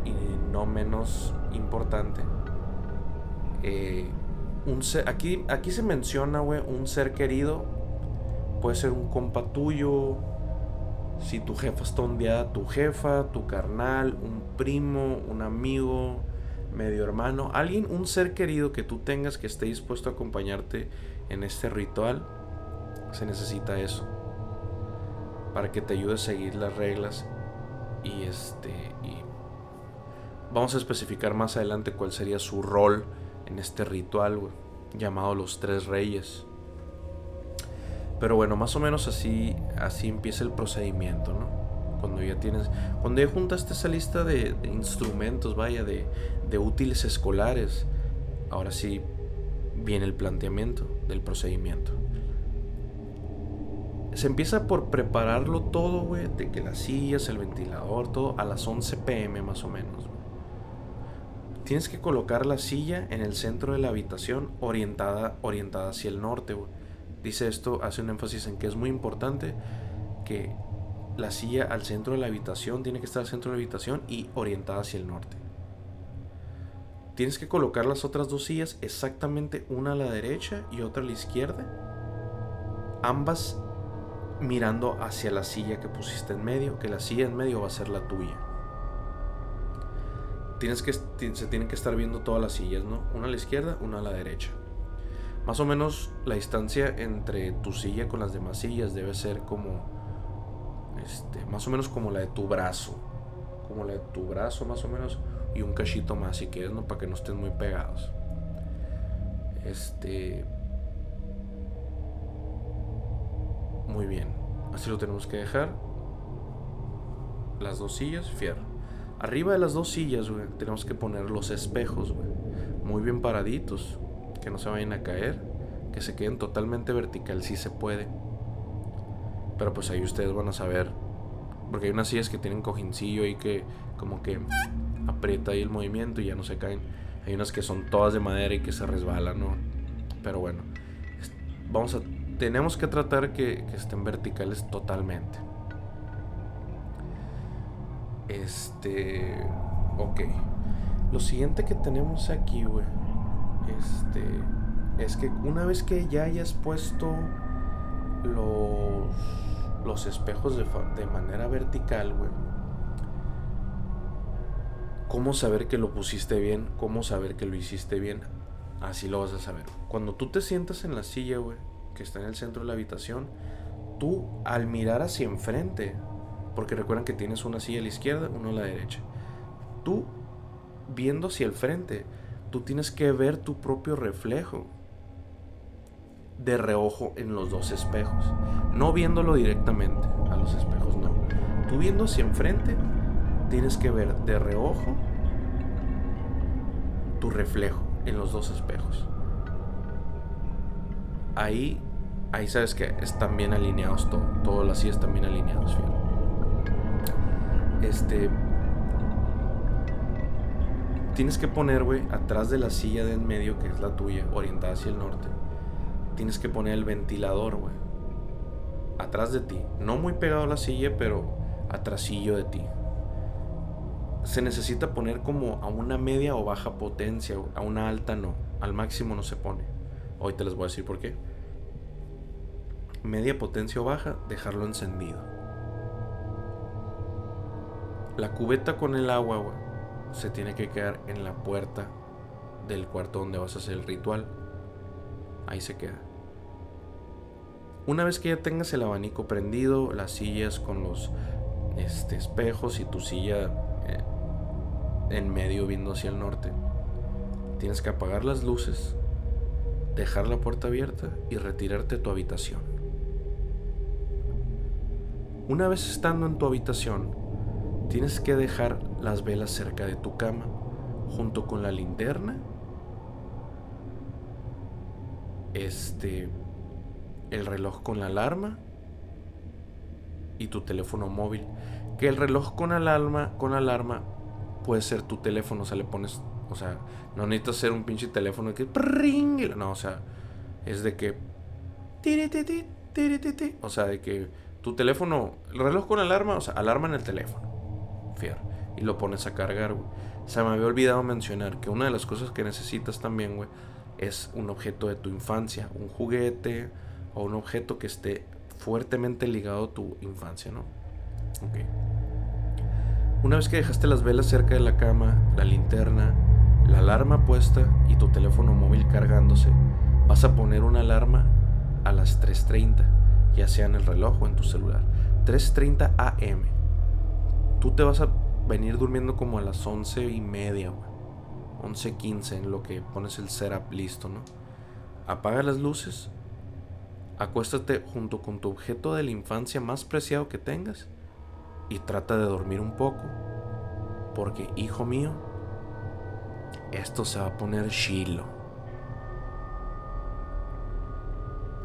y no menos importante, eh, un aquí, aquí se menciona, un ser querido. Puede ser un compa tuyo. Si tu jefa está ondeada, tu jefa, tu carnal, un primo, un amigo, medio hermano, alguien, un ser querido que tú tengas que esté dispuesto a acompañarte en este ritual se necesita eso para que te ayude a seguir las reglas y este vamos a especificar más adelante cuál sería su rol en este ritual llamado los tres reyes. Pero bueno más o menos así así empieza el procedimiento no cuando ya tienes cuando ya juntaste esa lista de, instrumentos vaya de, útiles escolares ahora sí viene el planteamiento del procedimiento se empieza por prepararlo todo, güey, de que las sillas, el ventilador, todo, a las 11 pm más o menos. Tienes que colocar la silla en el centro de la habitación orientada, orientada hacia el norte, güey. Dice esto, hace un énfasis en que es muy importante que la silla al centro de la habitación tiene que estar al centro de la habitación y orientada hacia el norte. Tienes que colocar las otras dos sillas exactamente una a la derecha y otra a la izquierda. Ambas mirando hacia la silla que pusiste en medio, que la silla en medio va a ser la tuya. Tienes que, se tienen que estar viendo todas las sillas, ¿no? Una a la izquierda, una a la derecha. Más o menos la distancia entre tu silla con las demás sillas debe ser como, este, más o menos como la de tu brazo. Como la de tu brazo, más o menos. Y un cachito más si quieres, ¿no? Para que no estén muy pegados. Este, Muy bien. Así lo tenemos que dejar. Las dos sillas, fierro. Arriba de las dos sillas, güey, tenemos que poner los espejos, güey. Muy bien paraditos. Que no se vayan a caer. Que se queden totalmente vertical, si se puede. Pero pues ahí ustedes van a saber. Porque hay unas sillas que tienen cojincillo y que como que aprieta ahí el movimiento y ya no se caen. Hay unas que son todas de madera y que se resbalan, ¿no? Pero bueno, vamos a tenemos que tratar que, estén verticales totalmente. Este. Ok. Lo siguiente que tenemos aquí, güey. Este. Es que una vez que ya hayas puesto los. Los espejos de, de manera vertical, güey. ¿Cómo saber que lo pusiste bien? ¿Cómo saber que lo hiciste bien? Así lo vas a saber. Cuando tú te sientas en la silla, güey que está en el centro de la habitación, tú al mirar hacia enfrente, Porque recuerdan que tienes una silla a la izquierda, una a la derecha. Tú, viendo hacia el frente, tú tienes que ver tu propio reflejo de reojo en los dos espejos. No viéndolo directamente a los espejos, no. Tú viendo hacia enfrente, tienes que ver de reojo tu reflejo en los dos espejos. Ahí, ahí sabes que están bien alineados todo. Todos las sillas están bien alineados, Este. Tienes que poner, atrás de la silla de en medio, que es la tuya, orientada hacia el norte. Tienes que poner el ventilador, güey. Atrás de ti. No muy pegado a la silla, pero atrasillo de ti se necesita poner como a una media o baja potencia, a una alta no, al máximo no se pone. Hoy te les voy a decir por qué. Media potencia o baja, dejarlo encendido. La cubeta con el agua, se tiene que quedar en la puerta del cuarto donde vas a hacer el ritual. Ahí se queda. Una vez que ya tengas el abanico prendido, las sillas con los este, espejos y tu silla eh, en medio viendo hacia el norte. Tienes que apagar las luces, dejar la puerta abierta y retirarte a tu habitación. Una vez estando en tu habitación, tienes que dejar las velas cerca de tu cama, junto con la linterna, este, el reloj con la alarma y tu teléfono móvil. Que el reloj con alarma, con alarma puede ser tu teléfono, o sea, le pones, o sea, no necesitas ser un pinche teléfono que no, o sea, es de que o sea, de que tu teléfono, el reloj con alarma, o sea, alarma en el teléfono. Fier. Y lo pones a cargar, güey. Se me había olvidado mencionar que una de las cosas que necesitas también, güey, es un objeto de tu infancia, un juguete o un objeto que esté fuertemente ligado a tu infancia, ¿no? Ok. Una vez que dejaste las velas cerca de la cama, la linterna, la alarma puesta y tu teléfono móvil cargándose, vas a poner una alarma a las 3.30, ya sea en el reloj o en tu celular. 3.30 am. Tú te vas a venir durmiendo como a las 11 y media, 11.15 en lo que pones el setup listo, ¿no? Apaga las luces, acuéstate junto con tu objeto de la infancia más preciado que tengas y trata de dormir un poco. Porque, hijo mío, esto se va a poner chilo.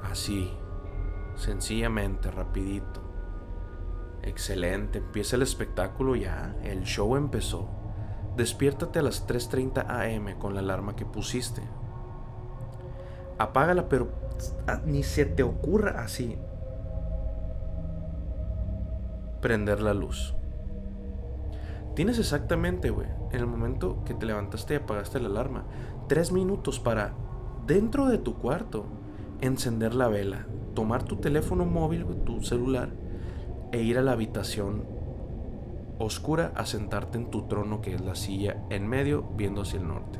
Así, sencillamente, rapidito. Excelente, empieza el espectáculo ya, el show empezó. Despiértate a las 3.30 am con la alarma que pusiste. Apágala, pero ah, ni se te ocurra así prender la luz. Tienes exactamente, güey, en el momento que te levantaste y apagaste la alarma, tres minutos para, dentro de tu cuarto, encender la vela, tomar tu teléfono móvil, tu celular, e ir a la habitación oscura a sentarte en tu trono, que es la silla en medio, viendo hacia el norte.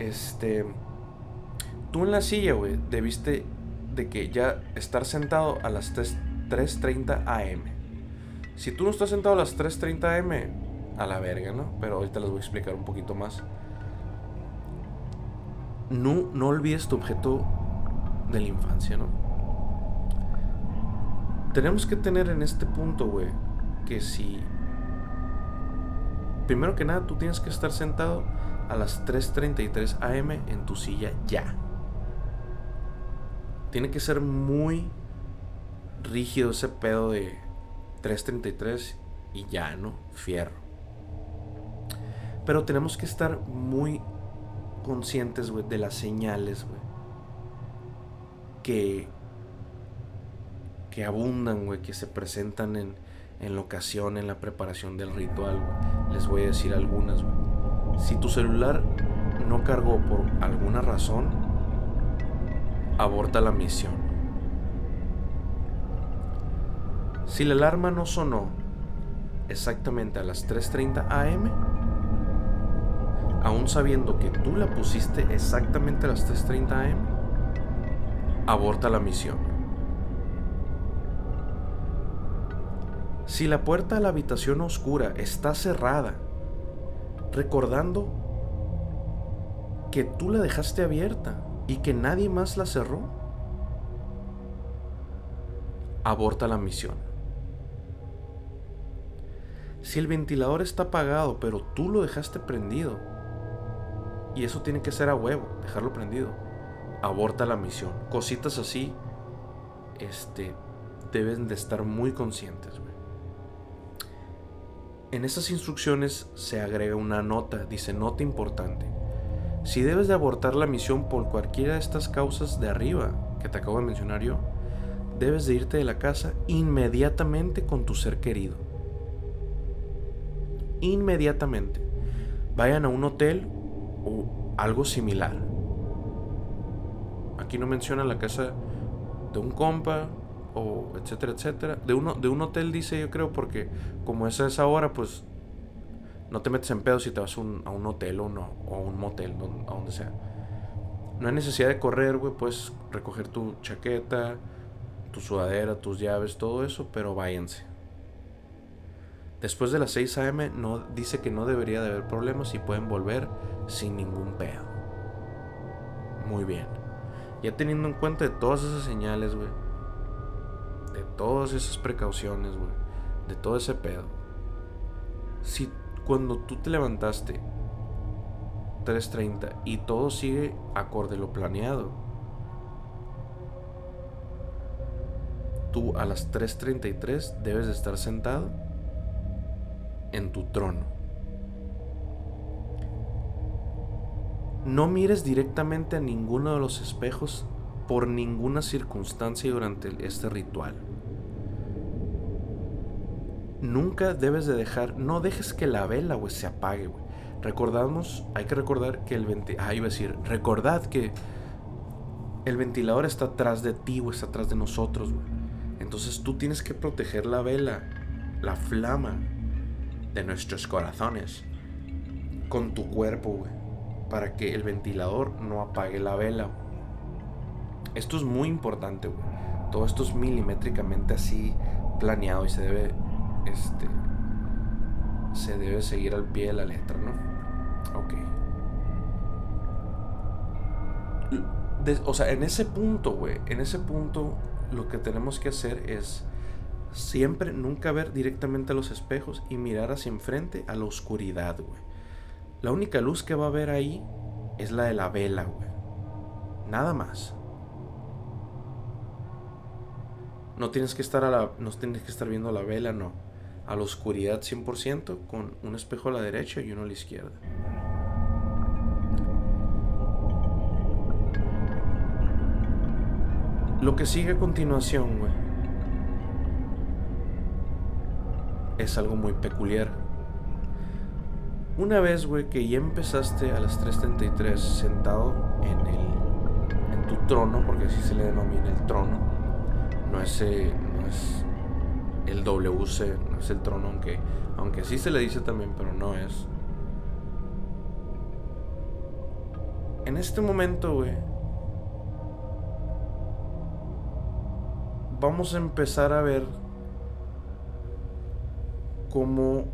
Este. Tú en la silla, güey, debiste de que ya estar sentado a las 3 3.30 am. Si tú no estás sentado a las 3.30 am, a la verga, ¿no? Pero ahorita les voy a explicar un poquito más. No, no olvides tu objeto de la infancia, ¿no? Tenemos que tener en este punto, güey, que si... Primero que nada, tú tienes que estar sentado a las 3.33 am en tu silla ya. Tiene que ser muy rígido ese pedo de 333 y ya, ¿no? Fierro. Pero tenemos que estar muy conscientes, güey, de las señales, güey. Que, que abundan, güey, que se presentan en, en la ocasión, en la preparación del ritual, güey. Les voy a decir algunas, güey. Si tu celular no cargó por alguna razón, aborta la misión. Si la alarma no sonó exactamente a las 3.30 am, aún sabiendo que tú la pusiste exactamente a las 3.30 am, aborta la misión. Si la puerta a la habitación oscura está cerrada, recordando que tú la dejaste abierta y que nadie más la cerró, aborta la misión. Si el ventilador está apagado, pero tú lo dejaste prendido, y eso tiene que ser a huevo, dejarlo prendido, aborta la misión. Cositas así, este, deben de estar muy conscientes. En esas instrucciones se agrega una nota, dice nota importante. Si debes de abortar la misión por cualquiera de estas causas de arriba que te acabo de mencionar yo, debes de irte de la casa inmediatamente con tu ser querido. Inmediatamente. Vayan a un hotel o algo similar. Aquí no menciona la casa de un compa o etcétera, etcétera. De, uno, de un hotel dice yo creo porque como es a esa hora pues no te metes en pedo si te vas a un hotel o, no, o a un motel, a donde sea. No hay necesidad de correr, güey. Puedes recoger tu chaqueta, tu sudadera, tus llaves, todo eso, pero váyanse. Después de las 6 a.m. No, dice que no debería de haber problemas y pueden volver sin ningún pedo. Muy bien. Ya teniendo en cuenta de todas esas señales, güey. De todas esas precauciones, güey. De todo ese pedo. Si cuando tú te levantaste 3.30 y todo sigue acorde lo planeado, tú a las 3.33 debes de estar sentado en tu trono. No mires directamente a ninguno de los espejos por ninguna circunstancia durante este ritual. Nunca debes de dejar, no dejes que la vela, se apague, Recordamos, hay que recordar que el ventilador, ah, iba a decir, recordad que el ventilador está atrás de ti, o está atrás de nosotros, entonces tú tienes que proteger la vela, la flama de nuestros corazones con tu cuerpo, güey, para que el ventilador no apague la vela. Esto es muy importante, güey. Todo esto es milimétricamente así planeado y se debe este se debe seguir al pie de la letra, ¿no? Ok. o sea, en ese punto, güey, en ese punto lo que tenemos que hacer es siempre nunca ver directamente a los espejos y mirar hacia enfrente a la oscuridad, güey. La única luz que va a haber ahí es la de la vela, güey. Nada más. No tienes que estar a la no tienes que estar viendo la vela, no. A la oscuridad 100% con un espejo a la derecha y uno a la izquierda. Lo que sigue a continuación, güey, es algo muy peculiar. Una vez, güey, que ya empezaste a las 3.33 sentado en el en tu trono, porque así se le denomina el trono, no es, eh, no es el WC, no es el trono, aunque, aunque sí se le dice también, pero no es. En este momento, güey, vamos a empezar a ver cómo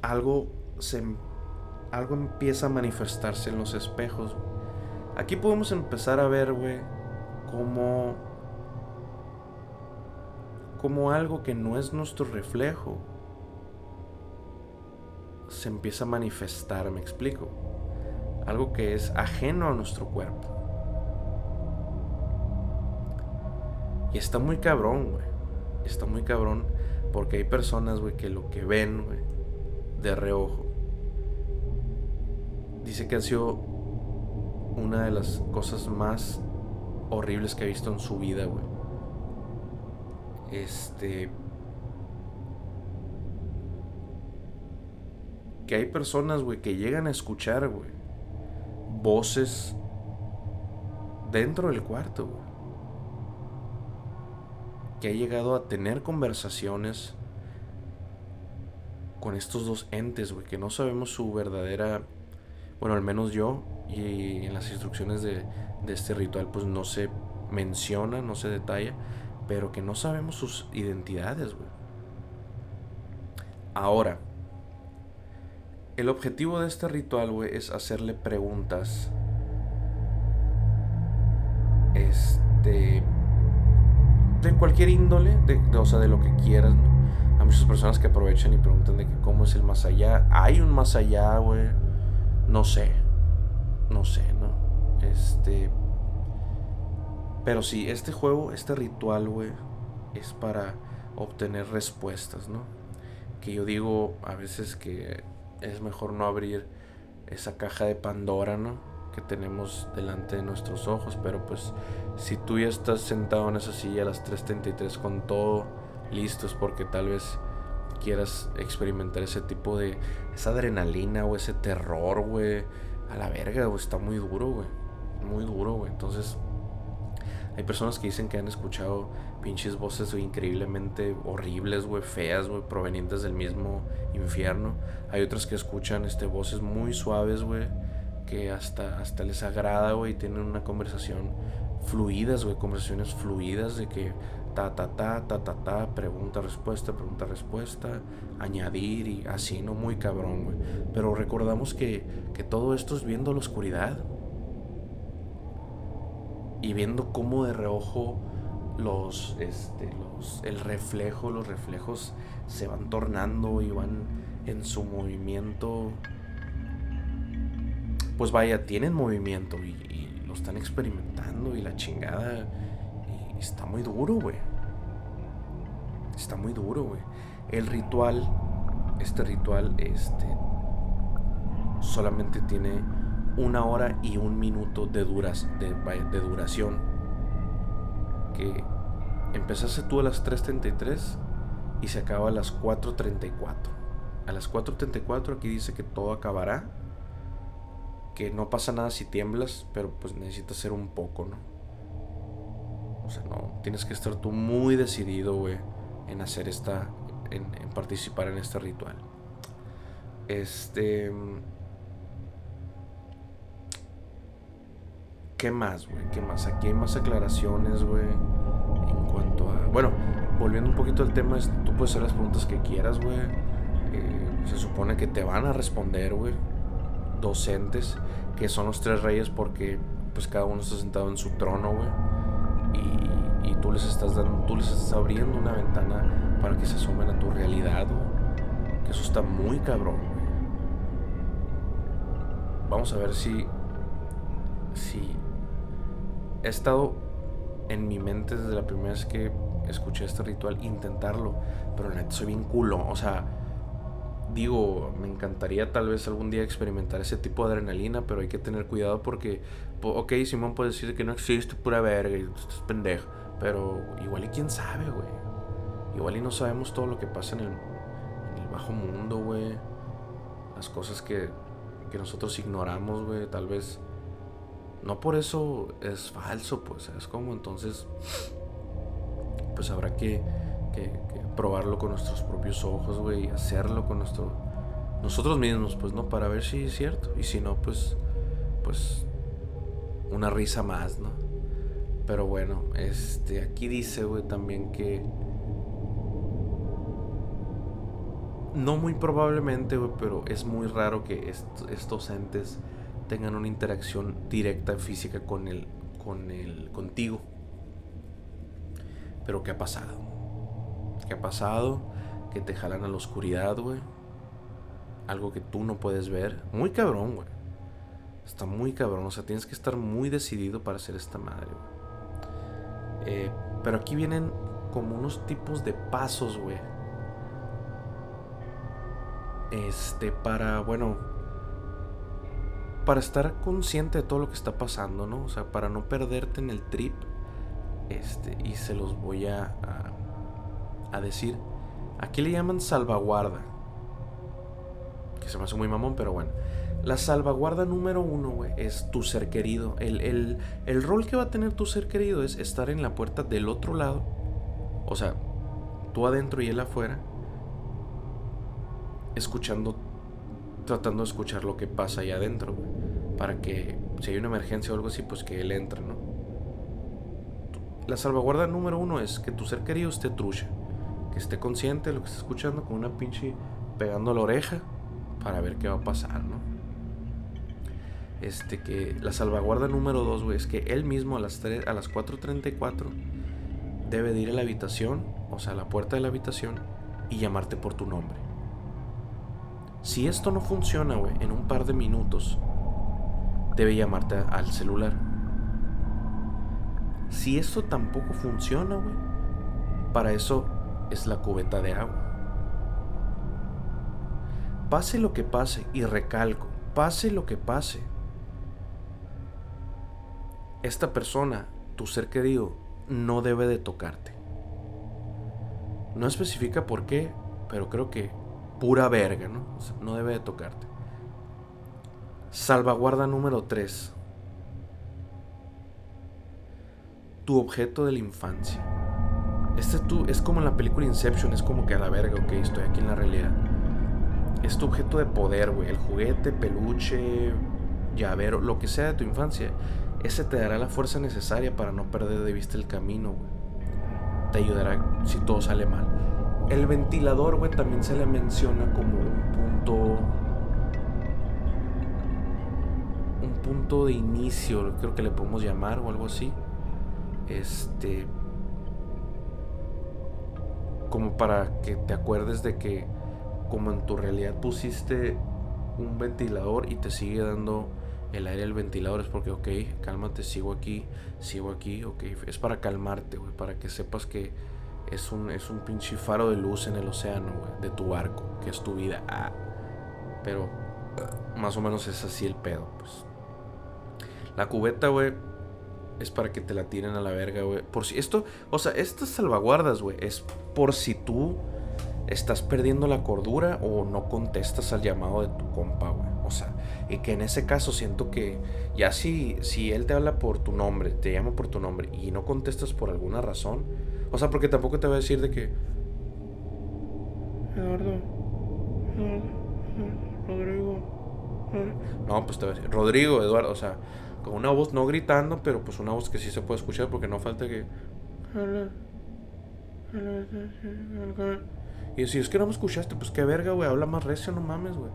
algo se algo empieza a manifestarse en los espejos. Aquí podemos empezar a ver, güey, cómo como algo que no es nuestro reflejo se empieza a manifestar, me explico. Algo que es ajeno a nuestro cuerpo. Y está muy cabrón, güey. Está muy cabrón porque hay personas, güey, que lo que ven, güey, de reojo, dice que ha sido una de las cosas más horribles que ha visto en su vida, güey. Este. Que hay personas, güey, que llegan a escuchar, güey, voces dentro del cuarto, güey que ha llegado a tener conversaciones con estos dos entes, güey, que no sabemos su verdadera, bueno, al menos yo, y en las instrucciones de, de este ritual, pues no se menciona, no se detalla, pero que no sabemos sus identidades, güey. Ahora, el objetivo de este ritual, güey, es hacerle preguntas. Este. De cualquier índole, de, o sea, de lo que quieras, ¿no? Hay muchas personas que aprovechan y preguntan de que cómo es el más allá. Hay un más allá, güey. No sé. No sé, ¿no? Este. Pero sí, este juego, este ritual, güey, es para obtener respuestas, ¿no? Que yo digo a veces que es mejor no abrir esa caja de Pandora, ¿no? Que tenemos delante de nuestros ojos, pero pues si tú ya estás sentado en esa silla a las 3.33 con todo listo es porque tal vez quieras experimentar ese tipo de esa adrenalina o ese terror, güey. A la verga, güey, está muy duro, güey. Muy duro, güey. Entonces, hay personas que dicen que han escuchado pinches voces increíblemente horribles, güey, feas, güey, provenientes del mismo infierno. Hay otras que escuchan este, voces muy suaves, güey, que hasta, hasta les agrada, güey, tienen una conversación fluidas, güey, conversaciones fluidas de que ta, ta, ta, ta, ta, ta, pregunta, respuesta, pregunta, respuesta, añadir y así, ¿no? Muy cabrón, güey. Pero recordamos que, que todo esto es viendo la oscuridad y viendo cómo de reojo los, este, los, el reflejo, los reflejos se van tornando y van en su movimiento. Pues vaya, tienen movimiento y, lo están experimentando y la chingada. Y está muy duro, güey. Está muy duro, güey. El ritual, este ritual, este, solamente tiene una hora y un minuto de, duras, de, de duración. Que empezase tú a las 3.33 y se acaba a las 4.34. A las 4.34 aquí dice que todo acabará. Que no pasa nada si tiemblas, pero pues necesitas ser un poco, ¿no? O sea, no, tienes que estar tú muy decidido, güey, en hacer esta, en participar en este ritual. Este... ¿Qué más, güey? ¿Qué más? Aquí hay más aclaraciones, güey. En cuanto a. Bueno, volviendo un poquito al tema, tú puedes hacer las preguntas que quieras, güey. Eh, se supone que te van a responder, güey. Docentes, que son los tres reyes porque pues cada uno está sentado en su trono, güey. Y, y, tú les estás dando, tú les estás abriendo una ventana para que se asomen a tu realidad, güey. Que eso está muy cabrón, güey. Vamos a ver si. Si he estado en mi mente desde la primera vez que escuché este ritual intentarlo, pero neta soy bien culo, o sea, digo, me encantaría tal vez algún día experimentar ese tipo de adrenalina, pero hay que tener cuidado porque, ok, Simón puede decir que no existe pura verga y es pendejo, pero igual y quién sabe, güey. Igual y no sabemos todo lo que pasa en el, en el bajo mundo, güey. Las cosas que, que nosotros ignoramos, güey, tal vez no por eso es falso, pues, es como entonces, pues habrá que, probarlo con nuestros propios ojos, güey, hacerlo con nuestro, nosotros mismos, pues, ¿no? Para ver si es cierto. Y si no, pues, pues, una risa más, ¿no? Pero bueno, este, aquí dice, güey, también que... No muy probablemente, güey, pero es muy raro que estos entes tengan una interacción directa física con el, con el, contigo. Pero ¿qué ha pasado? ¿Qué ha pasado? Que te jalan a la oscuridad, güey. Algo que tú no puedes ver. Muy cabrón, güey. Está muy cabrón. O sea, tienes que estar muy decidido para hacer esta madre, güey. Eh, pero aquí vienen como unos tipos de pasos, güey. Este, para, bueno, para estar consciente de todo lo que está pasando, ¿no? O sea, para no perderte en el trip. Este, y se los voy a, a, decir. Aquí le llaman salvaguarda. Que se me hace muy mamón, pero bueno. La salvaguarda número uno, güey, es tu ser querido. El, el, el rol que va a tener tu ser querido es estar en la puerta del otro lado. O sea, tú adentro y él afuera. Escuchando tratando de escuchar lo que pasa ahí adentro, Para que si hay una emergencia o algo así, pues que él entre, ¿no? la salvaguarda número uno es que tu ser querido esté trucha. Que esté consciente de lo que está escuchando con una pinche pegando la oreja para ver qué va a pasar, ¿no? Este que la salvaguarda número dos, güey, es que él mismo a las, 3, a las 4.34 debe de ir a la habitación, o sea, a la puerta de la habitación y llamarte por tu nombre. Si esto no funciona, güey, en un par de minutos, debe llamarte al celular. Si esto tampoco funciona, güey, para eso es la cubeta de agua. Pase lo que pase, y recalco, pase lo que pase, esta persona, tu ser querido, no debe de tocarte. No especifica por qué, pero creo que pura verga, ¿no? no debe de tocarte. Salvaguarda número 3. Tu objeto de la infancia. Este tú es como en la película Inception, es como que a la verga, ok, estoy aquí en la realidad. Es tu objeto de poder, güey. El juguete, peluche, llavero, lo que sea de tu infancia. Ese te dará la fuerza necesaria para no perder de vista el camino, güey. Te ayudará si todo sale mal. El ventilador, güey, también se le menciona como un punto punto de inicio, creo que le podemos llamar o algo así. Este. Como para que te acuerdes de que, como en tu realidad pusiste un ventilador y te sigue dando el aire del ventilador, es porque, ok, cálmate, sigo aquí, sigo aquí, ok. Es para calmarte, güey, para que sepas que es un, es un pinche faro de luz en el océano, güey, de tu barco, que es tu vida. Ah, pero más o menos es así el pedo, pues. La cubeta, güey, es para que te la tiren a la verga, güey. Por si esto, o sea, estas salvaguardas, güey, es por si tú estás perdiendo la cordura o no contestas al llamado de tu compa, güey. O sea, y que en ese caso siento que ya si, si él te habla por tu nombre, te llama por tu nombre y no contestas por alguna razón, o sea, porque tampoco te va a decir de que... Eduardo, Rodrigo. No, pues te va a decir, Rodrigo, Eduardo, o sea, con una voz no gritando, pero pues una voz que sí se puede escuchar porque no falta que... Y si es que no me escuchaste, pues qué verga, güey, habla más recio, no mames, güey.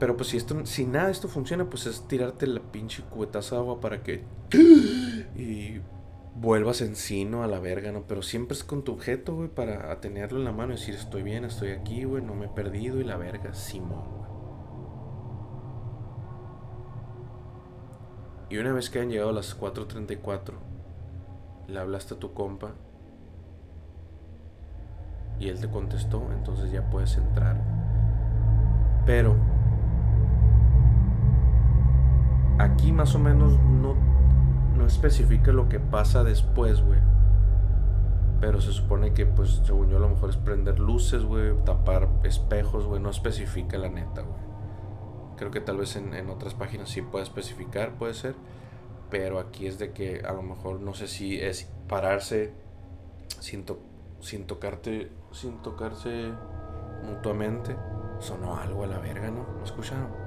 Pero pues si esto, si nada de esto funciona, pues es tirarte la pinche cubetaza de agua para que... [gasps] Y vuelvas encino a la verga, ¿no? Pero siempre es con tu objeto, güey, para tenerlo en la mano y decir, estoy bien, estoy aquí, güey, no me he perdido y la verga, Simón, Y una vez que han llegado las 4.34, le hablaste a tu compa y él te contestó, entonces ya puedes entrar. Pero aquí más o menos no, no especifica lo que pasa después, güey. Pero se supone que, pues, según yo, a lo mejor es prender luces, güey, tapar espejos, güey. No especifica la neta, güey. Creo que tal vez en, otras páginas sí puede especificar, puede ser. Pero aquí es de que a lo mejor no sé si es pararse sin, sin tocarte, sin tocarse mutuamente. Sonó algo a la verga, ¿no? ¿No escucharon?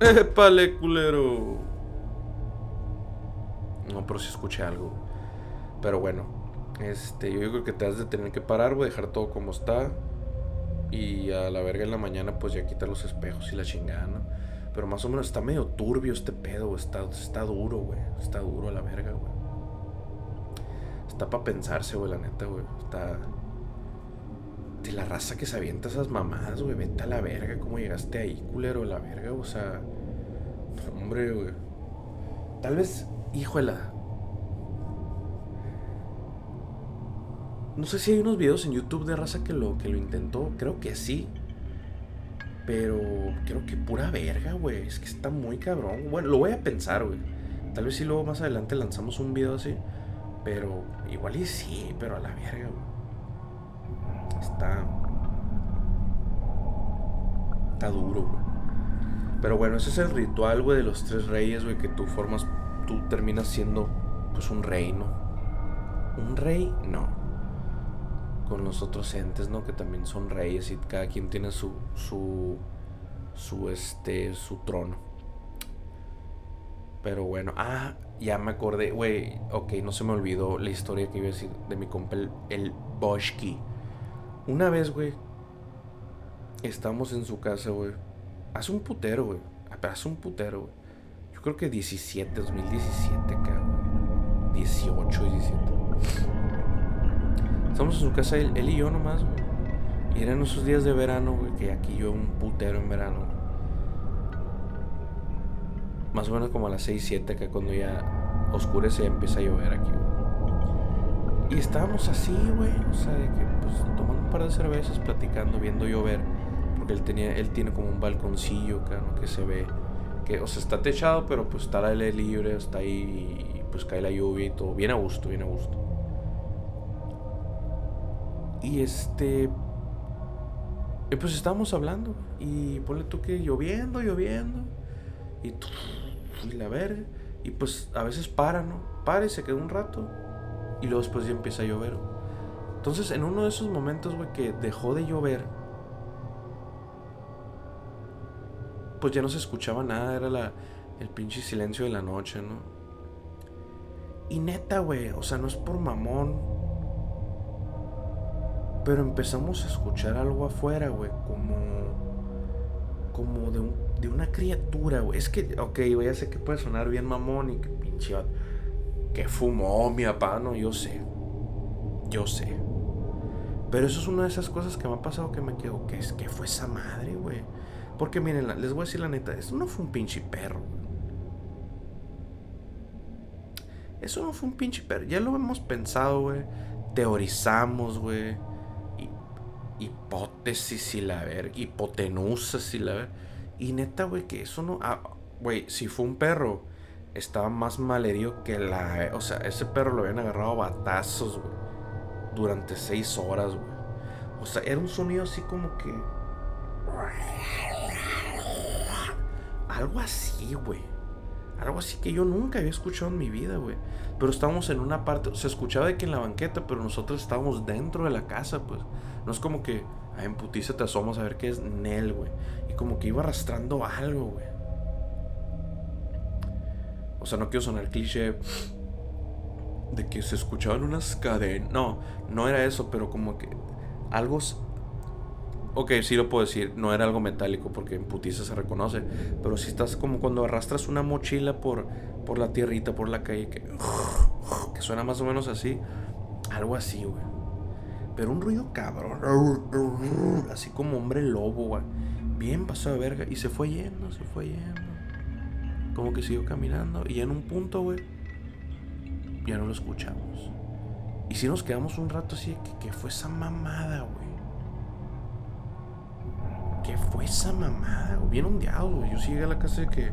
¡Épale, culero! No, pero si escuché algo. Pero bueno, este, yo creo que te has de tener que parar, güey, dejar todo como está. Y a la verga en la mañana, pues ya quitar los espejos y la chingada, ¿no? Pero más o menos está medio turbio este pedo, Está, está duro, güey. Está duro a la verga, güey. Está para pensarse, güey, la neta, güey. Está. De la raza que se avienta esas mamadas, güey. Vete a la verga. ¿Cómo llegaste ahí, culero? La verga, o sea. Hombre, güey. Tal vez híjola. No sé si hay unos videos en YouTube de raza que lo, que lo intentó. Creo que sí. Pero creo que pura verga, güey. Es que está muy cabrón. Bueno, lo voy a pensar, güey. Tal vez si luego más adelante lanzamos un video así. Pero igual y sí, pero a la verga, güey. Está. Está duro, güey. Pero bueno, ese es el ritual, güey, de los tres reyes, güey, que tú formas tú terminas siendo pues un rey, ¿no? Un rey, no. con los otros entes, ¿no? Que también son reyes y cada quien tiene su, su, su, este, su trono. Pero bueno, ah, ya me acordé, güey, ok, no se me olvidó la historia que iba a decir de mi compa, el, el. Una vez, güey, estamos en su casa, güey. Hace un putero, güey. Hace un putero, güey. Yo creo que 17, 2017, cabrón. 18, 17. Estamos en su casa, él, y yo nomás, güey. Y eran esos días de verano, güey, que aquí yo un putero en verano. Más o menos como a las 6, 7, que cuando ya oscurece empieza a llover aquí, güey. Y estábamos así, güey. O sea, de que, pues, tomando un par de cervezas, platicando, viendo llover. Porque él, tenía, él tiene como un balconcillo, claro, que se ve. Que, o sea, está techado, pero pues está el aire libre, está ahí y pues cae la lluvia y todo. Bien a gusto, bien a gusto. Y este. Y pues estábamos hablando. Y ponle tú que lloviendo, lloviendo. Y, y la verga. Y pues a veces para, ¿no? Para y se queda un rato. Y luego después ya empieza a llover. Entonces, en uno de esos momentos, güey, que dejó de llover. Pues ya no se escuchaba nada. Era la, el pinche silencio de la noche, ¿no? Y neta, güey. O sea, no es por mamón pero empezamos a escuchar algo afuera, güey, como. Como de, un, de una criatura, güey. Es que, ok, güey, ya sé que puede sonar bien mamón y que pinche. Que fumó mi papá, no, yo sé. Yo sé. Pero eso es una de esas cosas que me ha pasado que me quedo. ¿Qué, es, que fue esa madre, güey? Porque miren, les voy a decir la neta, eso no fue un pinche perro. Eso no fue un pinche perro. Ya lo hemos pensado, güey. Teorizamos, güey hipótesis y la ver, hipotenusas y la ver. Y neta, güey, que eso no. Ah, güey, si fue un perro, estaba más malherido que la. O sea, ese perro lo habían agarrado a batazos, güey. Durante seis horas, güey. O sea, era un sonido así como que. Algo así, güey. Algo así que yo nunca había escuchado en mi vida, güey. Pero estábamos en una parte, se escuchaba de que en la banqueta, pero nosotros estábamos dentro de la casa, pues. No es como que en putiza te asomas a ver qué es Nel, güey. Y como que iba arrastrando algo, güey. O sea, no quiero sonar cliché de que se escuchaban unas cadenas. No, no era eso, pero como que algo Ok, sí lo puedo decir, no era algo metálico porque en putiza se reconoce, pero si estás como cuando arrastras una mochila por, por la tierrita, por la calle, que, que suena más o menos así, algo así, güey. Pero un ruido cabrón, así como hombre lobo, güey. Bien pasó de verga y se fue yendo, se fue yendo. Como que siguió caminando y en un punto, güey, ya no lo escuchamos. Y si nos quedamos un rato así, que, que fue esa mamada, güey? ¿Qué fue esa mamada? Bien ondeado, güey. Yo sí llegué a la casa de que,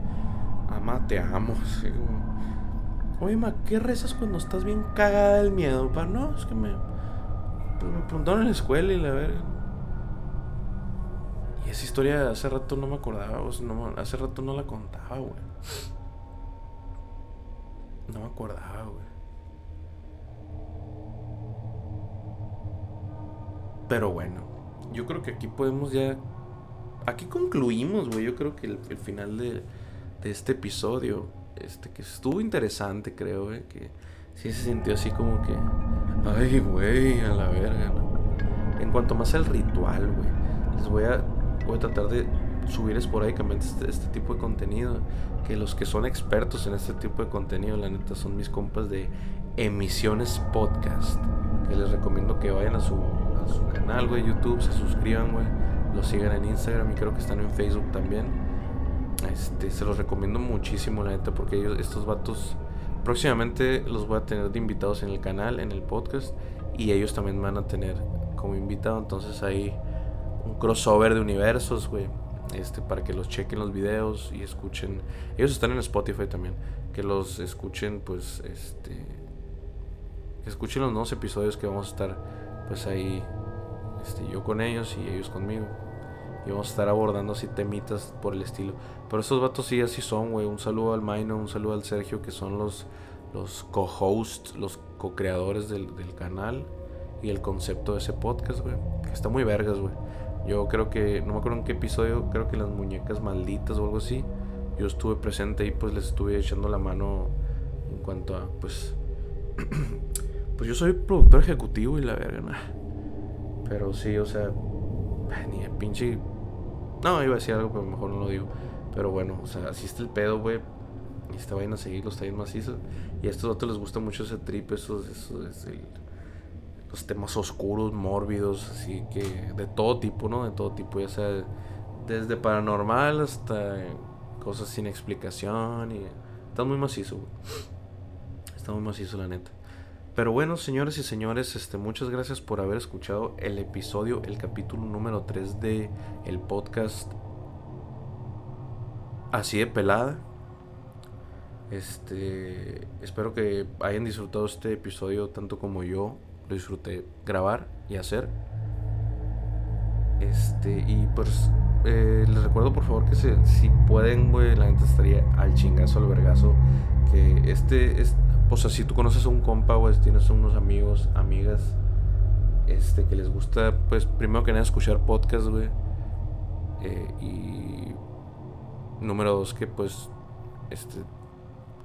ama, amo. [laughs] Oye, ma, ¿qué rezas cuando estás bien cagada del miedo? Pa? No, es que me, pues, me preguntaron en la escuela y la verga. Y esa historia hace rato no me acordaba, hace rato no la contaba, güey. No me acordaba, güey. Pero bueno, yo creo que aquí podemos ya aquí concluimos, güey. Yo creo que el, final de, este episodio, este, que estuvo interesante, creo, güey. Que sí se sintió así como que, ay, güey, a la verga, ¿no? En cuanto más al ritual, güey, les voy a, voy a tratar de subir esporádicamente este, este, tipo de contenido. Que los que son expertos en este tipo de contenido, la neta, son mis compas de Emisiones Podcast. Que les recomiendo que vayan a su, a su canal, güey, YouTube, se suscriban, güey los sigan en Instagram y creo que están en Facebook también. Este, se los recomiendo muchísimo, la neta, porque ellos, estos vatos, próximamente los voy a tener de invitados en el canal, en el podcast, y ellos también van a tener como invitado. Entonces hay un crossover de universos, güey. Este, para que los chequen los videos y escuchen. Ellos están en Spotify también. Que los escuchen, pues, este. Que escuchen los nuevos episodios que vamos a estar, pues ahí este, yo con ellos y ellos conmigo. Y vamos a estar abordando así temitas por el estilo. Pero esos vatos sí así son, güey. Un saludo al Maino, un saludo al Sergio, que son los, los co-hosts, los co-creadores del, canal. y el concepto de ese podcast, güey. Está muy vergas, güey. Yo creo que, no me acuerdo en qué episodio, creo que las muñecas malditas o algo así. Yo estuve presente y pues les estuve echando la mano en cuanto a, pues, [clears throat] pues yo soy productor ejecutivo y la verga, ¿no? Pero sí, o sea, ni el pinche... No, iba a decir algo, pero mejor no lo digo. Pero bueno, o sea, así está el pedo, güey. Y esta vayan a seguir los tallos macizos. Y a estos otros les gusta mucho ese trip, esos, esos, los temas oscuros, mórbidos, así que de todo tipo, ¿no? De todo tipo, ya sea desde paranormal hasta cosas sin explicación. Y está muy macizo. Está muy macizo, la neta. Pero bueno, señores y señores, este, muchas gracias por haber escuchado el episodio, el capítulo número 3 de el podcast Así de pelada. Este, espero que hayan disfrutado este episodio tanto como yo lo disfruté grabar y hacer. Este, y pues eh, les recuerdo por favor que si pueden, güey, la gente estaría al chingazo, al vergazo. Que este, es, o sea, si tú conoces a un compa, güey, tienes unos amigos, amigas, este, que les gusta, pues primero que nada escuchar podcast, güey. Eh, y número dos, que pues, este,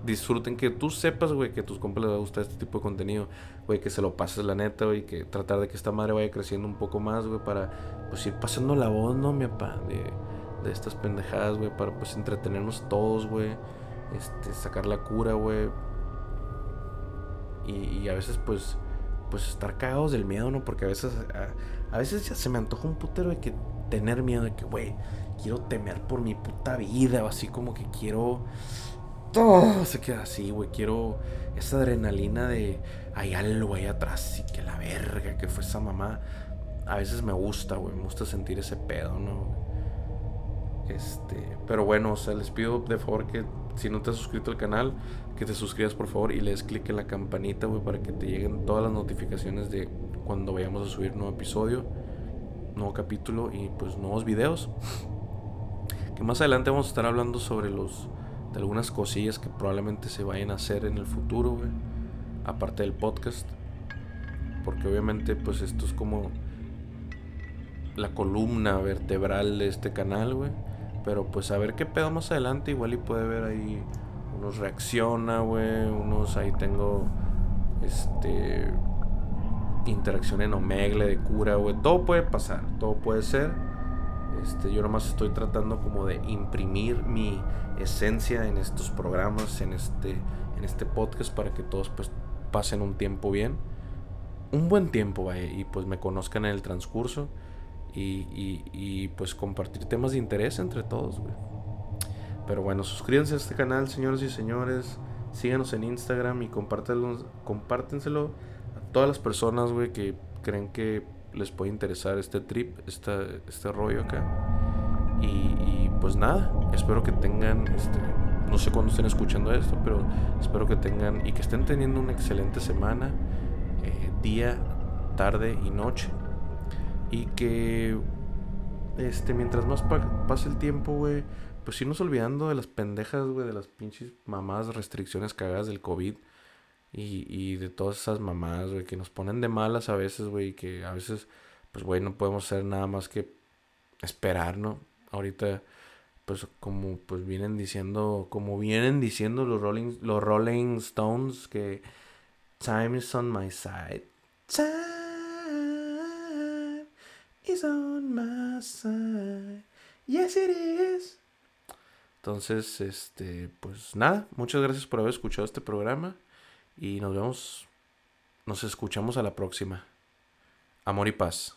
disfruten, que tú sepas, güey, que a tus compas les va a gustar este tipo de contenido, güey, que se lo pases la neta, güey, que tratar de que esta madre vaya creciendo un poco más, güey, para pues ir pasando la voz, ¿no, mi papá? De, de estas pendejadas, güey, para pues entretenernos todos, güey, este, sacar la cura, güey, y, a veces pues pues estar cagados del miedo, ¿no? Porque a veces a, veces ya se me antoja un putero de que tener miedo de que, güey, quiero temer por mi puta vida o así como que quiero todo se queda así, güey, quiero esa adrenalina de hay algo ahí atrás y que la verga que fue esa mamá. A veces me gusta, güey, me gusta sentir ese pedo, ¿no? Este, pero bueno, o sea, les pido de favor que si no te has suscrito al canal, que te suscribas por favor y le des clic en la campanita, güey, para que te lleguen todas las notificaciones de cuando vayamos a subir nuevo episodio, nuevo capítulo y pues nuevos videos. Que más adelante vamos a estar hablando sobre los algunas cosillas que probablemente se vayan a hacer en el futuro, güey, aparte del podcast. Porque obviamente pues esto es como la columna vertebral de este canal, güey. Pero pues a ver qué pedo más adelante. Igual y puede ver ahí. Unos reacciona, güey. Unos ahí tengo. Este. Interacción en Omegle de cura, güey. Todo puede pasar. Todo puede ser. Este, yo nomás estoy tratando como de imprimir mi esencia en estos programas, en este, en este podcast, para que todos pues pasen un tiempo bien. Un buen tiempo, vaya, y pues me conozcan en el transcurso y, pues compartir temas de interés entre todos, güey. Pero bueno, suscríbanse a este canal, señores y señores. Síganos en Instagram y compártenselo a todas las personas, güey, que creen que les puede interesar este trip, este, este rollo acá. Y, pues nada, espero que tengan, este, no sé cuándo estén escuchando esto, pero espero que tengan y que estén teniendo una excelente semana, eh, día, tarde y noche. Y que este mientras más pase el tiempo, güey, pues irnos olvidando de las pendejas, güey, de las pinches mamás restricciones cagadas del COVID. Y, y de todas esas mamás, güey, que nos ponen de malas a veces, güey, que a veces, pues, güey, no podemos hacer nada más que esperar, ¿no? Ahorita, pues, como pues vienen diciendo, como vienen diciendo los Rolling, los Rolling Stones, que time is on my side. Time is on my side. Yes, it is. Entonces, este, pues nada, muchas gracias por haber escuchado este programa y nos vemos, nos escuchamos a la próxima. Amor y paz.